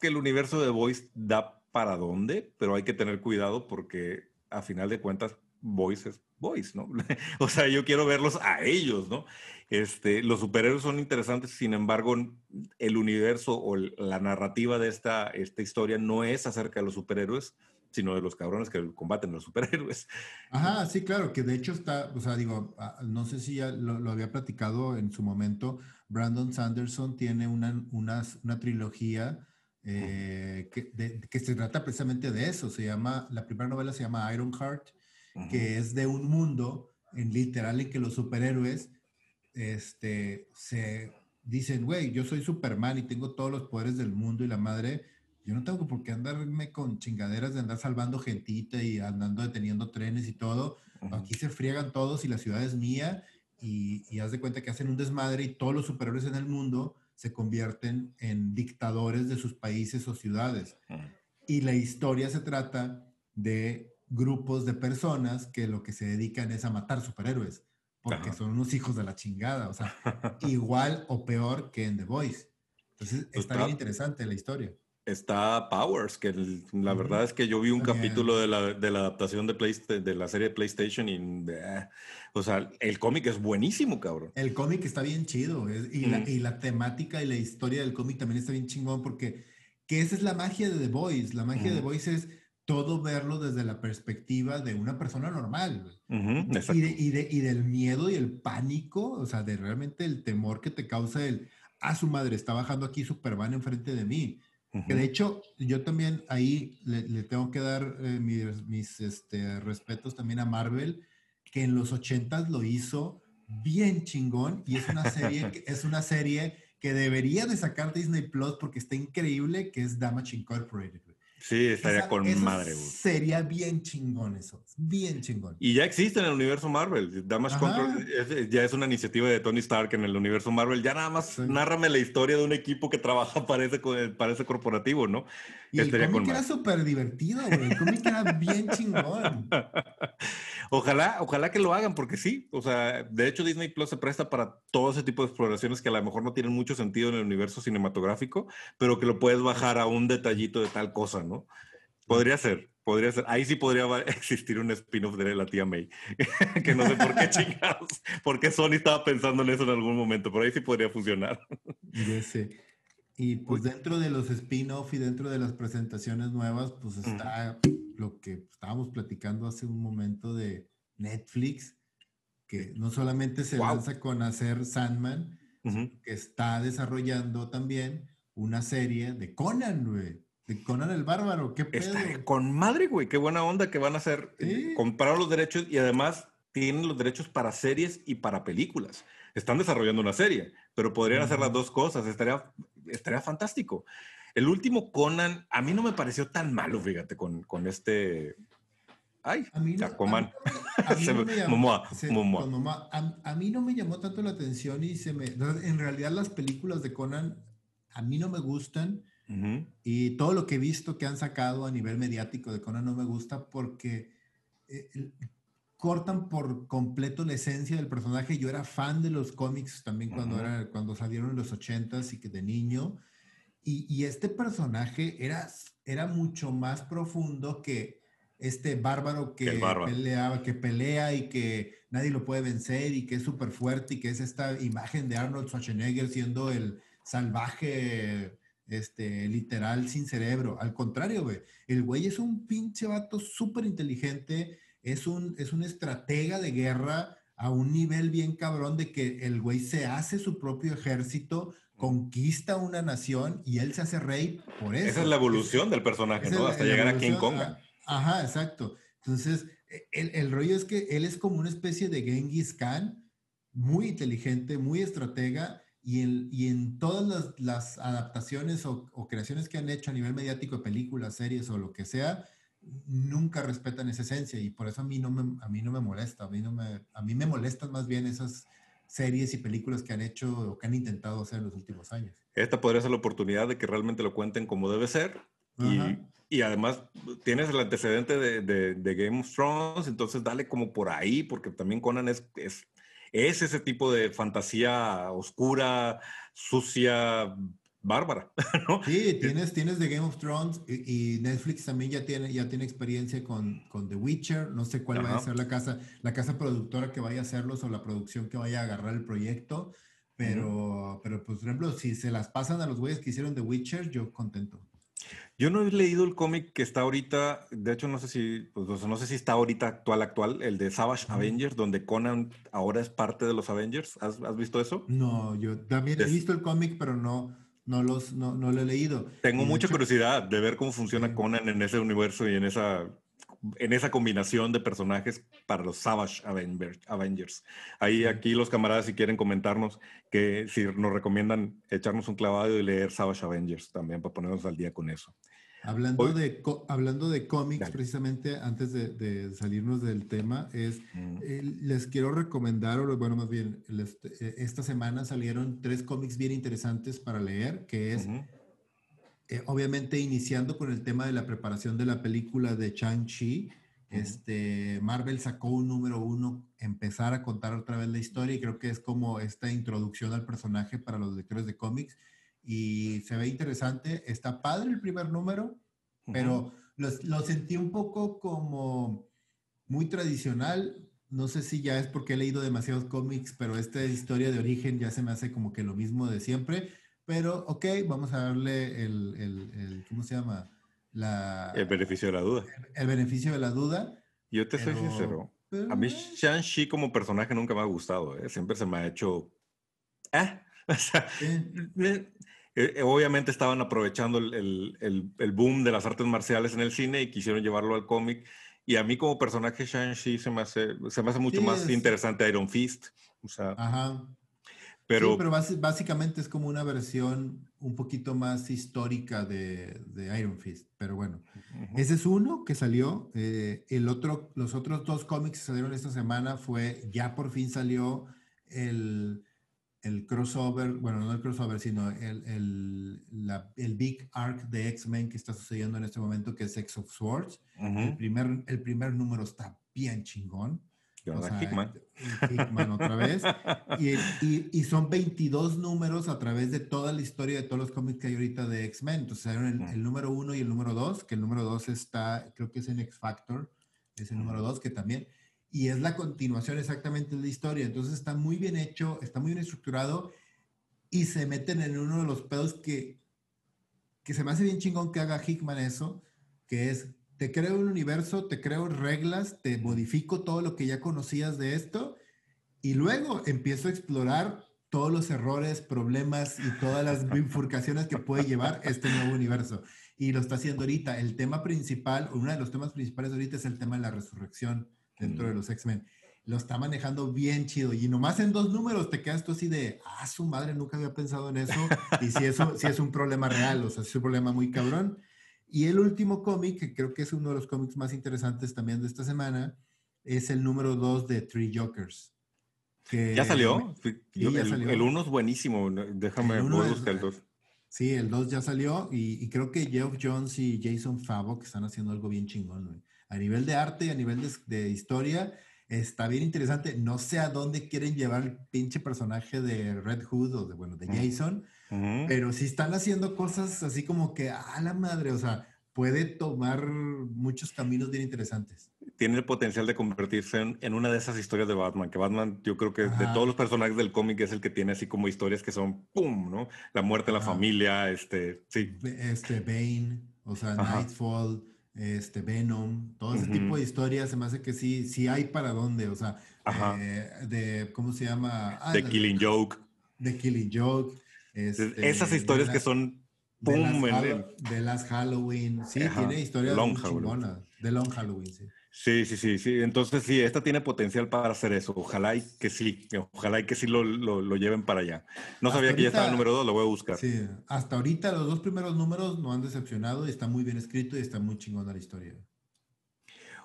que el universo de Voice da para dónde, pero hay que tener cuidado porque a final de cuentas Voice es Voice, ¿no? (laughs) o sea, yo quiero verlos a ellos, ¿no? Este, los superhéroes son interesantes, sin embargo, el universo o la narrativa de esta, esta historia no es acerca de los superhéroes, sino de los cabrones que combaten los superhéroes. Ajá, sí, claro, que de hecho está, o sea, digo, ah, no sé si ya lo, había platicado en su momento, Brandon Sanderson tiene una, una, una trilogía eh, que, que, se trata precisamente de eso, se llama, la primera novela se llama Ironheart que es de un mundo en literal en que los superhéroes este, se dicen, güey, yo soy Superman y tengo todos los poderes del mundo y la madre, yo no tengo por qué andarme con chingaderas de andar salvando gentita y andando deteniendo trenes y todo. Aquí se friegan todos y la ciudad es mía y, y haz de cuenta que hacen un desmadre y todos los superhéroes en el mundo se convierten en dictadores de sus países o ciudades. Y la historia se trata de grupos de personas que lo que se dedican es a matar superhéroes, porque son unos hijos de la chingada, o sea, (laughs) igual o peor que en The Voice. Entonces, está bien interesante la historia está Powers, que la verdad es que yo vi un capítulo de la, de la adaptación de, de la serie de PlayStation y, o sea, el cómic es buenísimo, cabrón. El cómic está bien chido y, la, y, la, temática y la historia del cómic también está bien chingón porque que esa es la magia de The Voice. La magia de The Voice es todo verlo desde la perspectiva de una persona normal. y, de, y, del miedo y el pánico, o sea, de realmente el temor que te causa el, a ah, su madre, está bajando aquí Superman enfrente de mí que de hecho, yo también ahí le, tengo que dar eh, mis, este, respetos también a Marvel, que en los 80 lo hizo bien chingón y es una serie, (laughs) es una serie que debería de sacar Disney Plus porque está increíble, que es Damage Incorporated. Sí, estaría con madre, güey. Sería bien chingón eso, bien chingón. Y ya existe en el universo Marvel. Damage Control ya es una iniciativa de Tony Stark en el universo Marvel. Ya nada más nárrame la historia de un equipo que trabaja para ese, para ese corporativo, ¿no? Y el cómic era súper divertido, güey. El cómic era bien chingón. (laughs) Ojalá, ojalá que lo hagan, porque sí. O sea, de hecho, Disney Plus se presta para todo ese tipo de exploraciones que a lo mejor no tienen mucho sentido en el universo cinematográfico, pero que lo puedes bajar a un detallito de tal cosa, ¿no? Podría ser, podría ser. Ahí sí podría (laughs) existir un spin-off de la tía May. (laughs) que no sé por qué (laughs) chingados, porque Sony estaba pensando en eso en algún momento, pero ahí sí podría funcionar. Ya sé. Y pues dentro de los spin-off y dentro de las presentaciones nuevas, pues está lo que estábamos platicando hace un momento de Netflix, que no solamente se lanza con hacer Sandman, que está desarrollando también una serie de Conan, güey. De Conan el Bárbaro, qué pedo. Está con madre, güey, qué buena onda que van a hacer. Eh, comprar los derechos y además tienen los derechos para series y para películas. Están desarrollando una serie, pero podrían hacer las dos cosas. Estaría estaría fantástico. El último Conan, a mí no me pareció tan malo, fíjate, con, con este. Ay, a mí no, A, mí no me llamó tanto la atención y se me. En realidad, las películas de Conan a mí no me gustan. Y todo lo que he visto que han sacado a nivel mediático de Conan no me gusta porque eh, cortan por completo la esencia del personaje. Yo era fan de los cómics también cuando, era, cuando salieron en los ochentas y que de niño. Y, y, este personaje era, era mucho más profundo que este bárbaro que pelea, que pelea y que nadie lo puede vencer y que es súper fuerte y que es esta imagen de Arnold Schwarzenegger siendo el salvaje este, literal sin cerebro. Al contrario, güey, el güey es un pinche vato súper inteligente, es un, es un estratega de guerra a un nivel bien cabrón de que el güey se hace su propio ejército, conquista una nación y él se hace rey por eso. Esa es la evolución del personaje, ¿no? Hasta llegar a King Kong. Ajá, exacto. Entonces, e, el, el, rollo es que él es como una especie de Genghis Khan, muy inteligente, muy estratega, y, el, y en todas las, las adaptaciones o, o, creaciones que han hecho a nivel mediático, películas, series o lo que sea, nunca respetan esa esencia y por eso a mí no me, a mí no me molesta, a mí, no me, a mí me molestan más bien esas series y películas que han hecho o que han intentado hacer en los últimos años. Esta podría ser la oportunidad de que realmente lo cuenten como debe ser y, y, además tienes el antecedente de, de, de, Game of Thrones, entonces dale como por ahí, porque también Conan es, es, es ese tipo de fantasía oscura, sucia, bárbara, (laughs) ¿no? Sí, tienes, tienes de Game of Thrones y, Netflix también ya tiene, ya tiene experiencia con, con The Witcher. No sé cuál va a ser la casa, la casa productora que vaya a hacerlos o la producción que vaya a agarrar el proyecto. Pero, pero pues, por ejemplo, si se las pasan a los güeyes que hicieron The Witcher, yo contento. Yo no he leído el cómic que está ahorita, de hecho no sé si, pues, no sé si está ahorita actual, actual, el de Savage Avengers, donde Conan ahora es parte de los Avengers. ¿Has, has visto eso? No, yo también he visto el cómic, pero no, no, los, no, no lo he leído. Tengo mucha curiosidad de ver cómo funciona Conan en ese universo y en esa en esa combinación de personajes para los Savage Avengers. Ahí aquí los camaradas si quieren comentarnos que si nos recomiendan echarnos un clavado y leer Savage Avengers también para ponernos al día con eso. Hablando, de, hablando de cómics, precisamente antes de, salirnos del tema, es mm. eh, les quiero recomendar, o bueno, más bien, eh, esta semana salieron tres cómics bien interesantes para leer, que es, eh, obviamente, iniciando con el tema de la preparación de la película de Chang-Chi. Este, Marvel sacó un número uno, empezar a contar otra vez la historia y creo que es como esta introducción al personaje para los lectores de cómics y se ve interesante. Está padre el primer número, pero lo, sentí un poco como muy tradicional. No sé si ya es porque he leído demasiados cómics, pero esta historia de origen ya se me hace como que lo mismo de siempre. Pero, ok, vamos a darle el, el, ¿cómo se llama? La, el beneficio de la duda. El, beneficio de la duda. Yo te soy sincero. a mí Shang-Chi como personaje nunca me ha gustado. ¿eh? Siempre se me ha hecho... ¿eh? (laughs) O sea, eh, eh, obviamente estaban aprovechando el, el, el, boom de las artes marciales en el cine y quisieron llevarlo al cómic. Y a mí como personaje Shang-Chi se me hace, se me hace mucho más interesante Iron Fist. O sea, Ajá. Pero, sí, pero básicamente es como una versión un poquito más histórica de, de Iron Fist. Pero bueno, ese es uno que salió. Eh, el otro, los otros dos cómics que salieron esta semana fue, ya por fin salió el el crossover, bueno, no el crossover, sino el, el, la, el big arc de X-Men que está sucediendo en este momento, que es X of Swords. el, primer, el primer número está bien chingón. O sea, Hickman. Hickman otra vez. (laughs) Y, y, y, son 22 números a través de toda la historia de todos los cómics que hay ahorita de X-Men. Entonces, el, el, número uno y el número dos, que el número dos está, creo que es en X Factor, es el número dos, que también y es la continuación exactamente de la historia. Entonces está muy bien hecho, está muy bien estructurado y se meten en uno de los pedos que, que se me hace bien chingón que haga Hickman eso, que es, te creo un universo, te creo reglas, te modifico todo lo que ya conocías de esto y luego empiezo a explorar todos los errores, problemas y todas las (laughs) bifurcaciones que puede llevar este nuevo universo. Y lo está haciendo ahorita. El tema principal, uno de los temas principales ahorita es el tema de la resurrección dentro de los X-Men. Lo está manejando bien chido. Y nomás en dos números te quedas tú así de, ah, su madre, nunca había pensado en eso. Y si eso si es un problema real, o sea, es un problema muy cabrón. Y el último cómic, que creo que es uno de los cómics más interesantes también de esta semana, es el número dos de Three Jokers. ¿Ya salió? el, uno es buenísimo. Déjame buscar el dos. Sí, el dos ya salió y, y, creo que Jeff Jones y Jason Favok están haciendo algo bien chingón a nivel de arte y a nivel de, historia, está bien interesante. No sé a dónde quieren llevar el pinche personaje de Red Hood o de, bueno, de Jason, pero si están haciendo cosas así como que, a la madre, o sea, puede tomar muchos caminos bien interesantes. Tiene el potencial de convertirse en, una de esas historias de Batman, que Batman yo creo que de todos los personajes del cómic es el que tiene así como historias que son, ¡pum!, ¿no? La muerte de la familia, este, sí. Este, Bane, o sea, Nightfall este Venom, todo ese tipo de historias, se me hace que sí, sí hay para dónde, o sea, eh, de, ¿cómo se llama? Ah, Killing Joke. De Killing Joke. Este, Esas historias que son ¡pum! De las, Halloween, sí, tiene historias muy chingonas, de Long Halloween, sí. Sí, sí, sí, sí. Entonces sí, esta tiene potencial para hacer eso. Ojalá y que sí, ojalá y que sí lo, lo, lleven para allá. No sabía que ya estaba el número dos, lo voy a buscar. Sí, hasta ahorita los dos primeros números no han decepcionado y está muy bien escrito y está muy chingona la historia.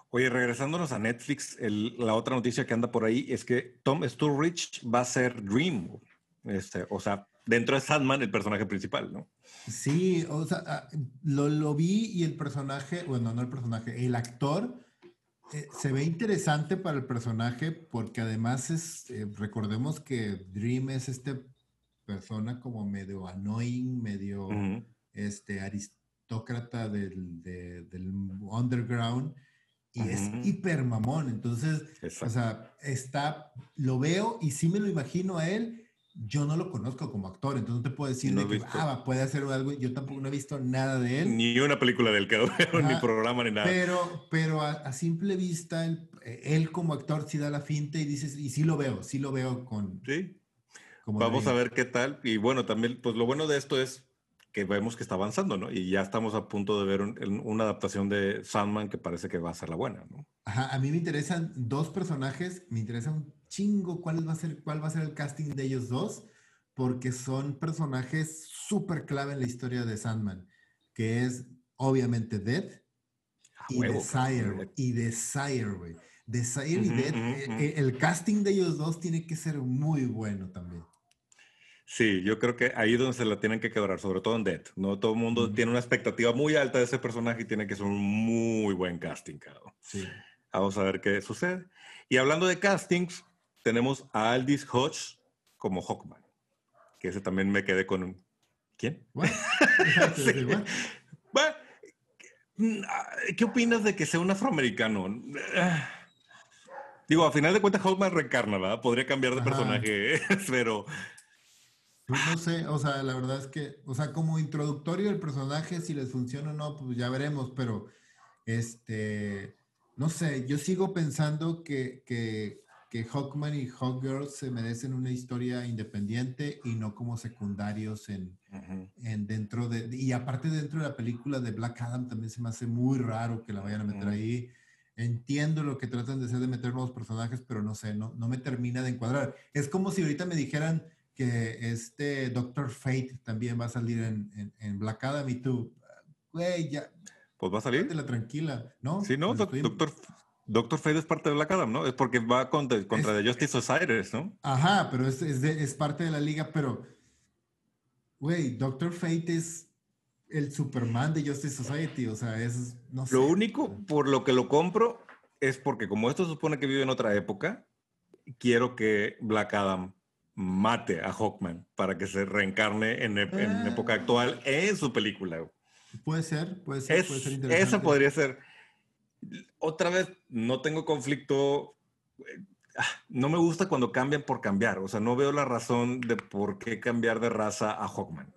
Oye, regresándonos a Netflix, la otra noticia que anda por ahí es que Tom Sturridge va a ser Dream. Este, o sea, dentro de Sandman, el personaje principal, ¿no? Sí, o sea, ah, lo, lo vi y el personaje, bueno, no el personaje, el actor eh, se ve interesante para el personaje porque además es, eh, recordemos que Dream es este persona como medio annoying, medio este, aristócrata del, del underground y es hiper mamón. Entonces, o sea, está, lo veo y sí me lo imagino a él yo no lo conozco como actor, entonces no te puedo decir que ah, puede hacer algo. Yo tampoco no he visto nada de él. Ni una película del cabrón, (laughs) ni programa, ni nada. Pero, pero a, simple vista, él, como actor sí da la finta y dices, y sí lo veo, sí lo veo con. Sí. Vamos a ver qué tal. Y bueno, también, pues lo bueno de esto es que vemos que está avanzando, ¿no? Y ya estamos a punto de ver una adaptación de Sandman que parece que va a ser la buena, ¿no? Ajá, a mí me interesan dos personajes, me interesa un chingo cuál va a ser, cuál va a ser el casting de ellos dos, porque son personajes súper clave en la historia de Sandman, que es obviamente Dead y Desire, y Desire, güey. Desire y Dead, eh, eh, el casting de ellos dos tiene que ser muy bueno también. Sí, yo creo que ahí es donde se la tienen que quebrar, sobre todo en Dead. No todo el mundo tiene una expectativa muy alta de ese personaje y tiene que ser un muy buen casting, cabrón. Sí. Vamos a ver qué sucede. Y hablando de castings, tenemos a Aldis Hodge como Hawkman, que ese también me quedé con un... ¿Quién? (laughs) (laughs) ¿Qué opinas de que sea un afroamericano? Digo, a final de cuentas, Hawkman reencarna, ¿verdad? Podría cambiar de personaje, (laughs) pero pues no sé, o sea, la verdad es que, o sea, como introductorio del personaje, si les funciona o no, pues ya veremos, pero este, no sé, yo sigo pensando que, que, que Hawkman y Hawkgirl se merecen una historia independiente y no como secundarios en, en dentro de, y aparte dentro de la película de Black Adam también se me hace muy raro que la vayan a meter ahí. Entiendo lo que tratan de hacer de meter nuevos personajes, pero no sé, no, no me termina de encuadrar. Es como si ahorita me dijeran, que este Doctor Fate también va a salir en, en, Black Adam y tú, güey, ya. Pues va a salir. la tranquila, ¿no? Sí, no, pues Doctor, Doctor Fate es parte de Black Adam, ¿no? Es porque va contra, contra The Justice Society, ¿no? Ajá, pero es, es, es parte de la liga, pero, güey, Doctor Fate es el Superman de Justice Society, o sea, es, no sé. Lo único por lo que lo compro es porque como esto se supone que vive en otra época, quiero que Black Adam mate a Hawkman para que se reencarne en, ah. época actual en su película. Puede ser, puede ser, puede ser interesante. Esa podría ser. Otra vez, no tengo conflicto. Ah, no me gusta cuando cambian por cambiar. O sea, no veo la razón de por qué cambiar de raza a Hawkman.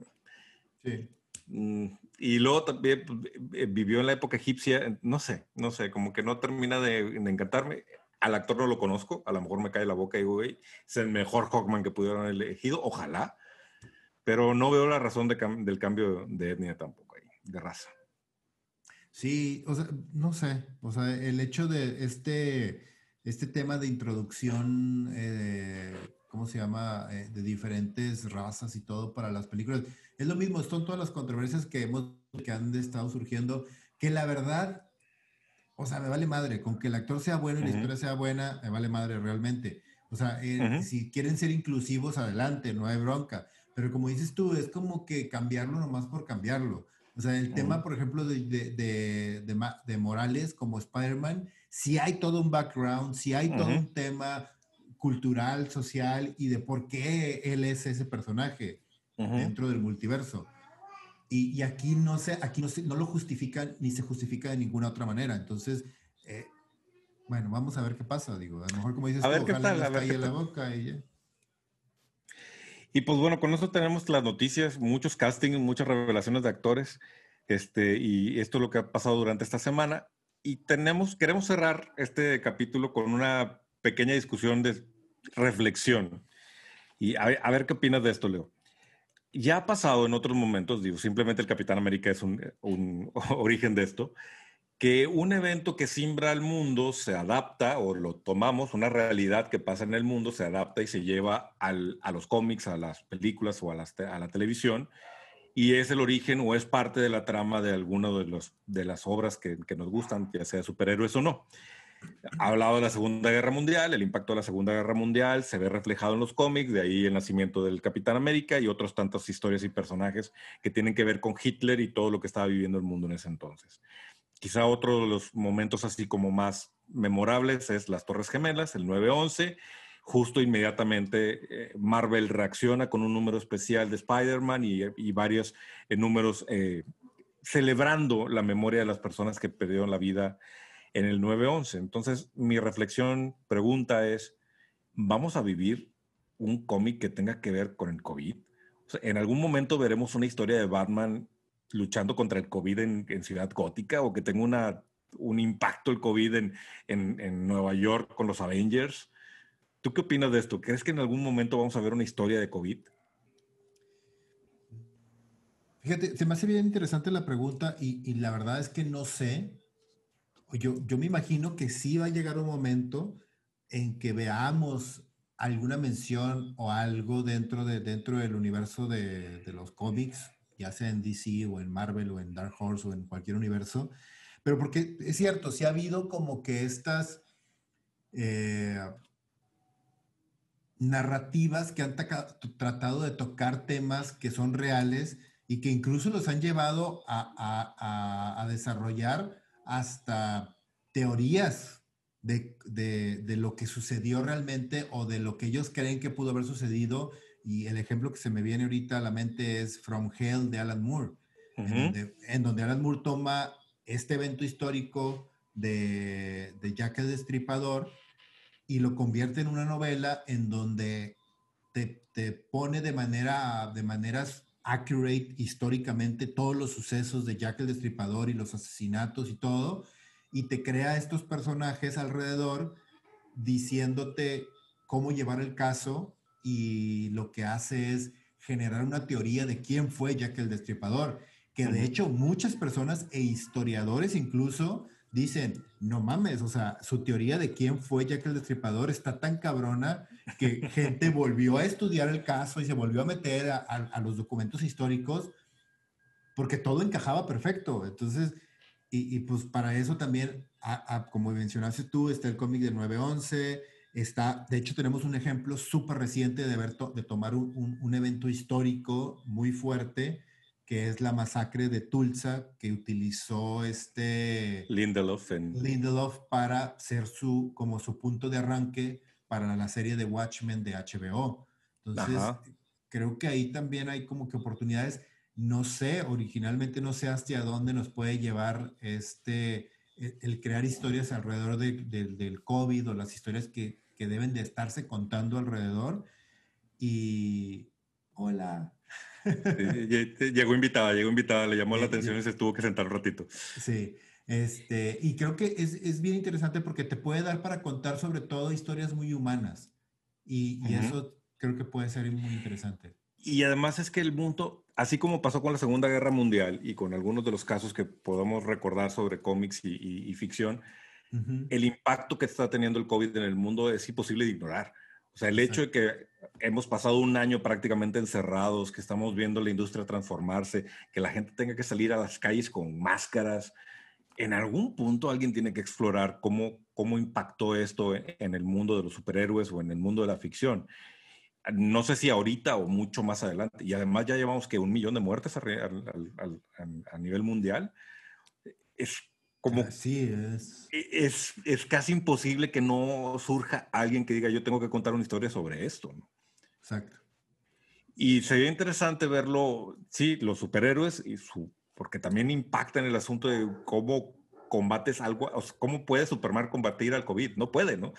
Sí. Mm, y luego también pues, eh, vivió en la época egipcia. No sé, no sé, como que no termina de, de encantarme al actor no lo conozco, a lo mejor me cae la boca y digo, güey, es el mejor Hawkman que pudieron elegido, ojalá, pero no veo la razón del cambio de etnia tampoco ahí, de raza. Sí, o sea, no sé, o sea, el hecho de este, este tema de introducción, eh, ¿cómo se llama?, eh, de diferentes razas y todo para las películas, es lo mismo, son todas las controversias que, hemos, que han estado surgiendo, que la verdad o sea, me vale madre, con que el actor sea bueno y la historia sea buena, me vale madre realmente. O sea, eh, si quieren ser inclusivos, adelante, no hay bronca. Pero como dices tú, es como que cambiarlo nomás por cambiarlo. O sea, el tema, por ejemplo, de, de, de, de Morales como Spider-Man, si hay todo un background, si hay todo un tema cultural, social y de por qué él es ese personaje dentro del multiverso. Y, aquí no se, aquí no, se, no lo justifican ni se justifica de ninguna otra manera. Entonces, eh, bueno, vamos a ver qué pasa. Digo, a lo mejor como dices, a ver qué tal, a ver la boca y Y pues bueno, con eso tenemos las noticias, muchos castings, muchas revelaciones de actores. Este, y esto es lo que ha pasado durante esta semana. Y tenemos, queremos cerrar este capítulo con una pequeña discusión de reflexión. Y a a ver qué opinas de esto, Leo ya ha pasado en otros momentos, digo, simplemente el Capitán América es un, (laughs) origen de esto, que un evento que simbra al mundo se adapta o lo tomamos, una realidad que pasa en el mundo se adapta y se lleva a los cómics, a las películas o a, la televisión y es el origen o es parte de la trama de alguna de, de las obras que, que nos gustan, ya sea superhéroes o no ha hablado de la Segunda Guerra Mundial, el impacto de la Segunda Guerra Mundial se ve reflejado en los cómics, de ahí el nacimiento del Capitán América y otras tantas historias y personajes que tienen que ver con Hitler y todo lo que estaba viviendo el mundo en ese entonces. Quizá otro de los momentos así como más memorables es las Torres Gemelas, el 9-11. Justo inmediatamente eh, Marvel reacciona con un número especial de Spider-Man y, varios eh, números eh, celebrando la memoria de las personas que perdieron la vida en el 911. Entonces, mi reflexión, pregunta es, ¿vamos a vivir un cómic que tenga que ver con el COVID? ¿En algún momento veremos una historia de Batman luchando contra el COVID en, Ciudad Gótica o que tenga una, un impacto el COVID en, en, Nueva York con los Avengers? ¿Tú qué opinas de esto? ¿Crees que en algún momento vamos a ver una historia de COVID? Fíjate, se me hace bien interesante la pregunta y, la verdad es que no sé. Yo, yo me imagino que sí va a llegar un momento en que veamos alguna mención o algo dentro, de, dentro del universo de, de, los cómics, ya sea en DC o en Marvel o en Dark Horse o en cualquier universo, pero porque es cierto, sí ha habido como que estas eh, narrativas que han tratado de tocar temas que son reales y que incluso los han llevado a, desarrollar hasta teorías de, lo que sucedió realmente o de lo que ellos creen que pudo haber sucedido. Y el ejemplo que se me viene ahorita a la mente es From Hell de Alan Moore, en, donde, Alan Moore toma este evento histórico de, de Jack el Destripador y lo convierte en una novela en donde te, te, pone de manera, de maneras accurate históricamente todos los sucesos de Jack el Destripador y los asesinatos y todo, y te crea estos personajes alrededor diciéndote cómo llevar el caso y lo que hace es generar una teoría de quién fue Jack el Destripador, que de hecho muchas personas e historiadores incluso dicen, no mames, o sea, su teoría de quién fue Jack el Destripador está tan cabrona que (laughs) gente volvió a estudiar el caso y se volvió a meter a, los documentos históricos porque todo encajaba perfecto. Entonces, y, pues para eso también, como mencionaste tú, está el cómic del 911, está, de hecho tenemos un ejemplo súper reciente de, ver de tomar un, un, evento histórico muy fuerte, que es la masacre de Tulsa, que utilizó este Lindelof, Lindelof para ser su, como su punto de arranque para la serie de Watchmen de HBO. Entonces, creo que ahí también hay como que oportunidades no sé, originalmente no sé hasta dónde nos puede llevar este, e, el, crear historias alrededor del COVID o las historias que, deben de estarse contando alrededor. Y hola. Llegó invitada, llegó invitada, le llamó la atención y se tuvo que sentar un ratito. Sí, este, y creo que es, bien interesante porque te puede dar para contar sobre todo historias muy humanas. Y, eso creo que puede ser muy interesante. Y además es que el mundo, así como pasó con la Segunda Guerra Mundial y con algunos de los casos que podemos recordar sobre cómics y, ficción, el impacto que está teniendo el COVID en el mundo es imposible de ignorar. O sea, el hecho de que hemos pasado un año prácticamente encerrados, que estamos viendo la industria transformarse, que la gente tenga que salir a las calles con máscaras, en algún punto alguien tiene que explorar cómo, cómo impactó esto en el mundo de los superhéroes o en el mundo de la ficción no sé si ahorita o mucho más adelante. Y además ya llevamos que un millón de muertes a, nivel mundial. Es como... Sí, es. E, es. Es casi imposible que no surja alguien que diga yo tengo que contar una historia sobre esto. Exacto. Y sería interesante verlo, sí, los superhéroes, y su, porque también impacta en el asunto de cómo combates algo, cómo puede Superman combatir al COVID. No puede, ¿no?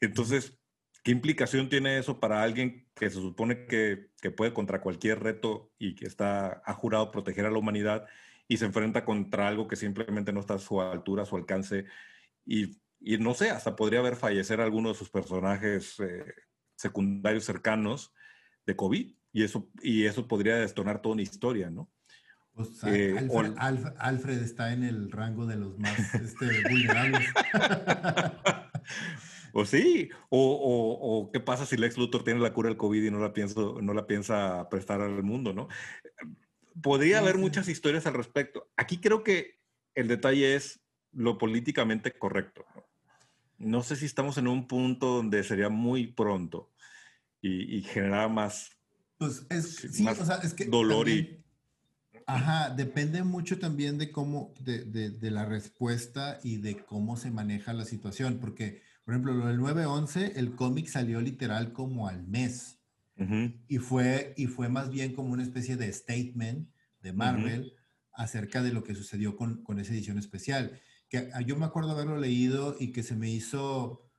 Entonces, ¿Qué implicación tiene eso para alguien que se supone que, puede contra cualquier reto y que está ha jurado proteger a la humanidad y se enfrenta contra algo que simplemente no está a su altura, a su alcance? Y, no sé, hasta podría haber fallecer alguno de sus personajes eh, secundarios cercanos de COVID y eso, y eso podría destonar toda una historia, ¿no? Eh, Alfred, está en el rango de los más (laughs) este, vulnerables. (laughs) O sí, o, qué pasa si Lex Luthor tiene la cura del COVID y no la, pienso, no la piensa prestar al mundo, ¿no? Podría haber muchas historias al respecto. Aquí creo que el detalle es lo políticamente correcto. No, sé si estamos en un punto donde sería muy pronto y, y generar más, pues es, o sea, es que dolor y... Ajá, depende mucho también de cómo, de, de, de, la respuesta y de cómo se maneja la situación, porque por ejemplo, lo del 911, el cómic salió literal como al mes. Y, fue, y fue más bien como una especie de statement de Marvel acerca de lo que sucedió con, con, esa edición especial. Que yo me acuerdo haberlo leído y que se me hizo,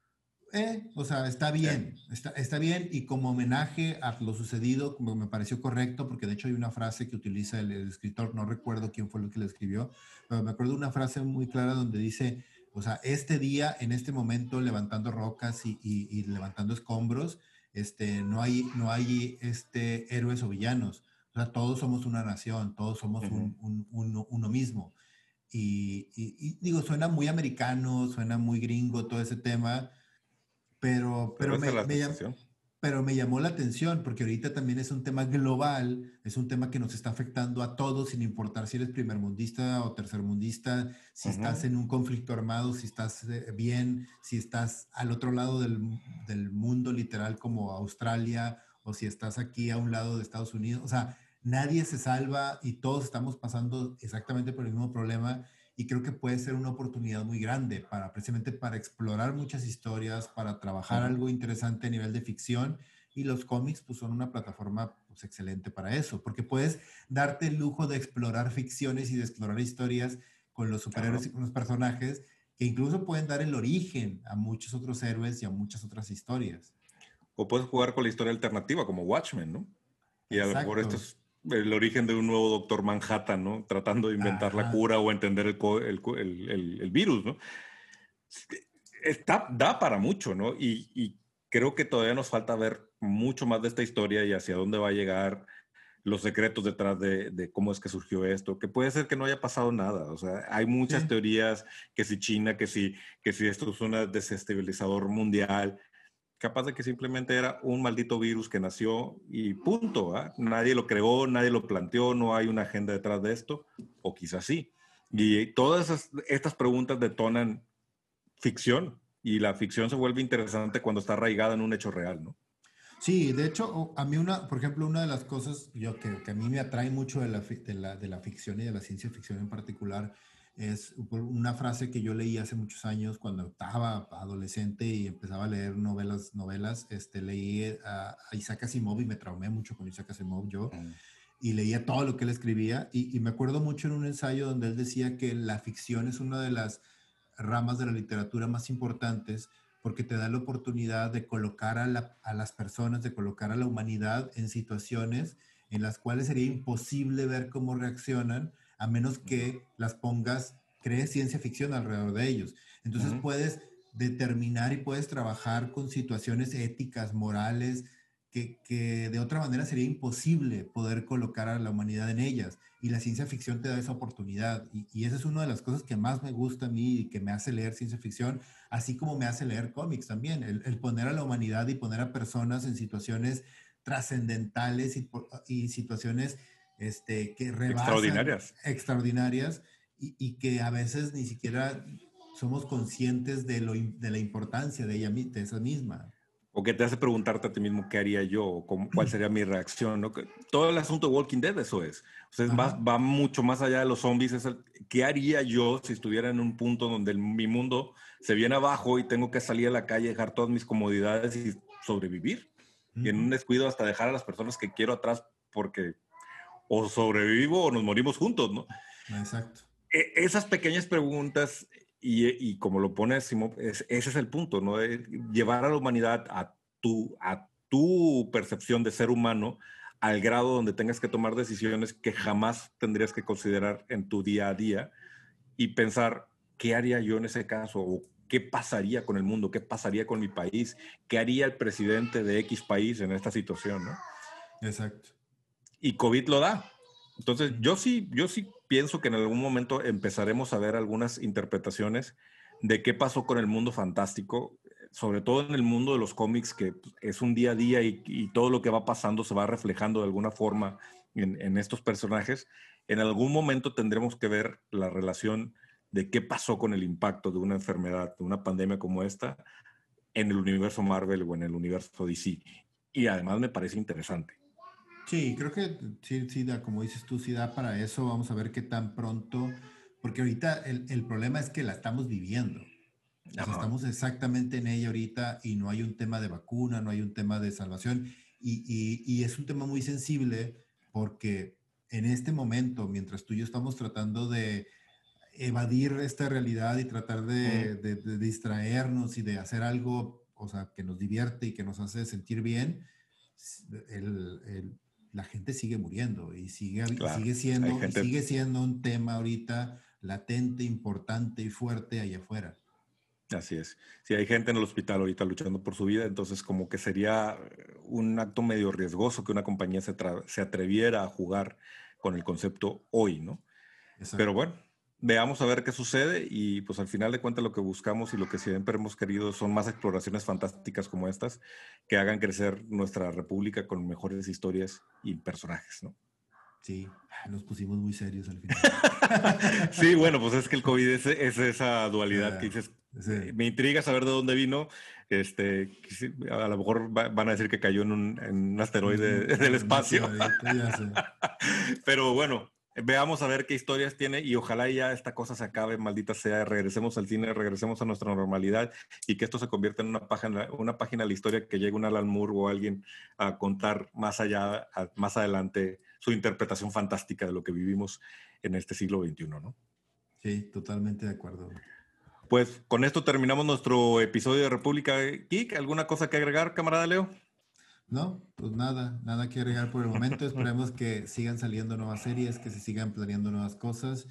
eh, o sea, está bien, está, está bien. Y como homenaje a lo sucedido, como me pareció correcto, porque de hecho hay una frase que utiliza el, el escritor, no recuerdo quién fue el que la escribió, pero me acuerdo una frase muy clara donde dice, o sea, este día, en este momento, levantando rocas y, levantando escombros, este, no hay, no hay este, héroes o villanos. O sea, todos somos una nación, todos somos un, uno mismo. Y, digo, suena muy americano, suena muy gringo todo ese tema, pero, pero, me, pero me llamó la atención porque ahorita también es un tema global, es un tema que nos está afectando a todos sin importar si eres primermundista o tercermundista, si estás en un conflicto armado, si estás eh, bien, si estás al otro lado del, del, mundo literal como Australia o si estás aquí a un lado de Estados Unidos. O sea, nadie se salva y todos estamos pasando exactamente por el mismo problema y creo que puede ser una oportunidad muy grande para precisamente para explorar muchas historias, para trabajar algo interesante a nivel de ficción y los cómics pues son una plataforma pues excelente para eso, porque puedes darte el lujo de explorar ficciones y de explorar historias con los superhéroes y con los personajes que incluso pueden dar el origen a muchos otros héroes y a muchas otras historias. O puedes jugar con la historia alternativa como Watchmen, ¿no? Y a lo mejor esto es el origen de un nuevo Doctor Manhattan, ¿no? Tratando de inventar la cura o entender el, el, el, virus, ¿no? Está, da para mucho, ¿no? Y, y, creo que todavía nos falta ver mucho más de esta historia y hacia dónde va a llegar los secretos detrás de, de cómo es que surgió esto, que puede ser que no haya pasado nada, o sea, hay muchas teorías que si China, que si, que si esto es un desestabilizador mundial, capaz de que simplemente era un maldito virus que nació y punto. ¿ah? Nadie lo creó, nadie lo planteó, no hay una agenda detrás de esto, o quizás sí. Y todas estas preguntas detonan ficción y la ficción se vuelve interesante cuando está arraigada en un hecho real, ¿no? Sí, de hecho, a mí una, por ejemplo, una de las cosas yo, que, que a mí me atrae mucho de la, de la, de la ficción y de la ciencia ficción en particular es una frase que yo leí hace muchos años cuando estaba adolescente y empezaba a leer novelas, novelas, este, leí a, Isaac Asimov y me traumé mucho con Isaac Asimov yo. Mm. Y leía todo lo que él escribía y, me acuerdo mucho en un ensayo donde él decía que la ficción es una de las ramas de la literatura más importantes porque te da la oportunidad de colocar a, a las personas, de colocar a la humanidad en situaciones en las cuales sería imposible ver cómo reaccionan a menos que las pongas, crees ciencia ficción alrededor de ellos. Entonces puedes determinar y puedes trabajar con situaciones éticas, morales, que, que, de otra manera sería imposible poder colocar a la humanidad en ellas. Y la ciencia ficción te da esa oportunidad. Y, y, esa es una de las cosas que más me gusta a mí y que me hace leer ciencia ficción, así como me hace leer cómics también. El, el poner a la humanidad y poner a personas en situaciones trascendentales y, y situaciones este, que rebasan, extraordinarias, extraordinarias y, que a veces ni siquiera somos conscientes de, lo, de la importancia de ella, de esa misma. O que te hace preguntarte a ti mismo qué haría yo, o cuál sería mi reacción. ¿no? Todo el asunto de Walking Dead, eso es. O sea, va, va, mucho más allá de los zombies. Es ¿Qué haría yo si estuviera en un punto donde mi mundo se viene abajo y tengo que salir a la calle, dejar todas mis comodidades y sobrevivir? Y en un descuido hasta dejar a las personas que quiero atrás porque o sobrevivo o nos morimos juntos, ¿no? Exacto. E, esas pequeñas preguntas, y, como lo pone Simón, ese es el punto, ¿no? llevar a la humanidad a tu, a tu percepción de ser humano al grado donde tengas que tomar decisiones que jamás tendrías que considerar en tu día a día y pensar, ¿qué haría yo en ese caso? ¿O qué pasaría con el mundo? ¿Qué pasaría con mi país? ¿Qué haría el presidente de X país en esta situación? ¿no? Exacto y COVID lo da. Entonces, yo sí, yo sí pienso que en algún momento empezaremos a ver algunas interpretaciones de qué pasó con el mundo fantástico, sobre todo en el mundo de los cómics, que es un día a día y, todo lo que va pasando se va reflejando de alguna forma en, en, estos personajes. En algún momento tendremos que ver la relación de qué pasó con el impacto de una enfermedad, de una pandemia como esta, en el universo Marvel o en el universo DC. Y además me parece interesante. Sí, creo que sí, sí da, como dices tú, sí da para eso. Vamos a ver qué tan pronto, porque ahorita el, el problema es que la estamos viviendo. estamos exactamente en ella ahorita y no hay un tema de vacuna, no hay un tema de salvación. Y, y, y, es un tema muy sensible porque en este momento, mientras tú y yo estamos tratando de evadir esta realidad y tratar de, de, de distraernos y de hacer algo, o sea, que nos divierte y que nos hace sentir bien, el, el, la gente sigue muriendo y sigue, sigue, siendo, sigue siendo un tema ahorita latente, importante y fuerte allá afuera. Así es. Si hay gente en el hospital ahorita luchando por su vida, entonces como que sería un acto medio riesgoso que una compañía se, se atreviera a jugar con el concepto hoy, ¿no? Pero bueno, veamos a ver qué sucede y pues al final de cuentas lo que buscamos y lo que siempre hemos querido son más exploraciones fantásticas como estas que hagan crecer nuestra república con mejores historias y personajes, ¿no? Sí, nos pusimos muy serios al final. (laughs) sí, bueno, pues es que el COVID es, esa dualidad que dices, me intriga saber de dónde vino, este, a lo mejor van a decir que cayó en un, asteroide (laughs) del espacio. (laughs) Pero bueno, veamos a ver qué historias tiene y ojalá ya esta cosa se acabe, maldita sea, regresemos al cine, regresemos a nuestra normalidad y que esto se convierta en una página, una página de la historia que llegue un Alan Moore o alguien a contar más allá, más adelante su interpretación fantástica de lo que vivimos en este siglo XXI, ¿no? Sí, totalmente de acuerdo. Pues con esto terminamos nuestro episodio de República Geek. ¿Alguna cosa que agregar, camarada Leo? No, pues nada, nada que agregar por el momento. (laughs) Esperemos que sigan saliendo nuevas series, que se sigan planeando nuevas cosas.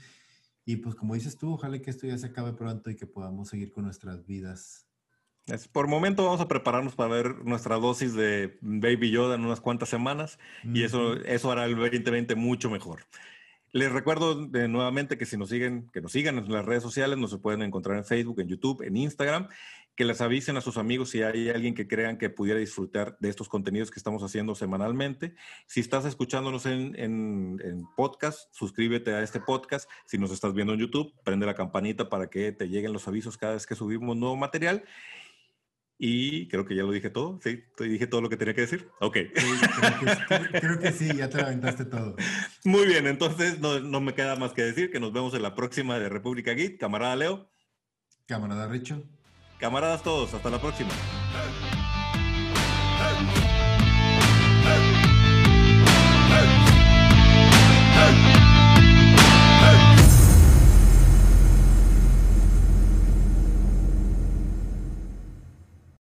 Y pues como dices tú, ojalá que esto ya se acabe pronto y que podamos seguir con nuestras vidas. por momento vamos a prepararnos para ver nuestra dosis de Baby Yoda en unas cuantas semanas y eso, eso hará el 2020 mucho mejor. Les recuerdo nuevamente que si nos siguen, que nos sigan en las redes sociales, nos pueden encontrar en Facebook, en YouTube, en Instagram, que les avisen a sus amigos si hay alguien que crean que pudiera disfrutar de estos contenidos que estamos haciendo semanalmente. Si estás escuchándonos en, en podcast, suscríbete a este podcast. Si nos estás viendo en YouTube, prende la campanita para que te lleguen los avisos cada vez que subimos nuevo material. Y creo que ya lo dije todo. Sí, dije todo lo que tenía que decir. Ok. creo, que, sí, ya te aventaste todo. Muy bien, entonces no, no, me queda más que decir que nos vemos en la próxima de República Git. Camarada Leo. Camarada Richo. Camaradas todos, hasta la próxima.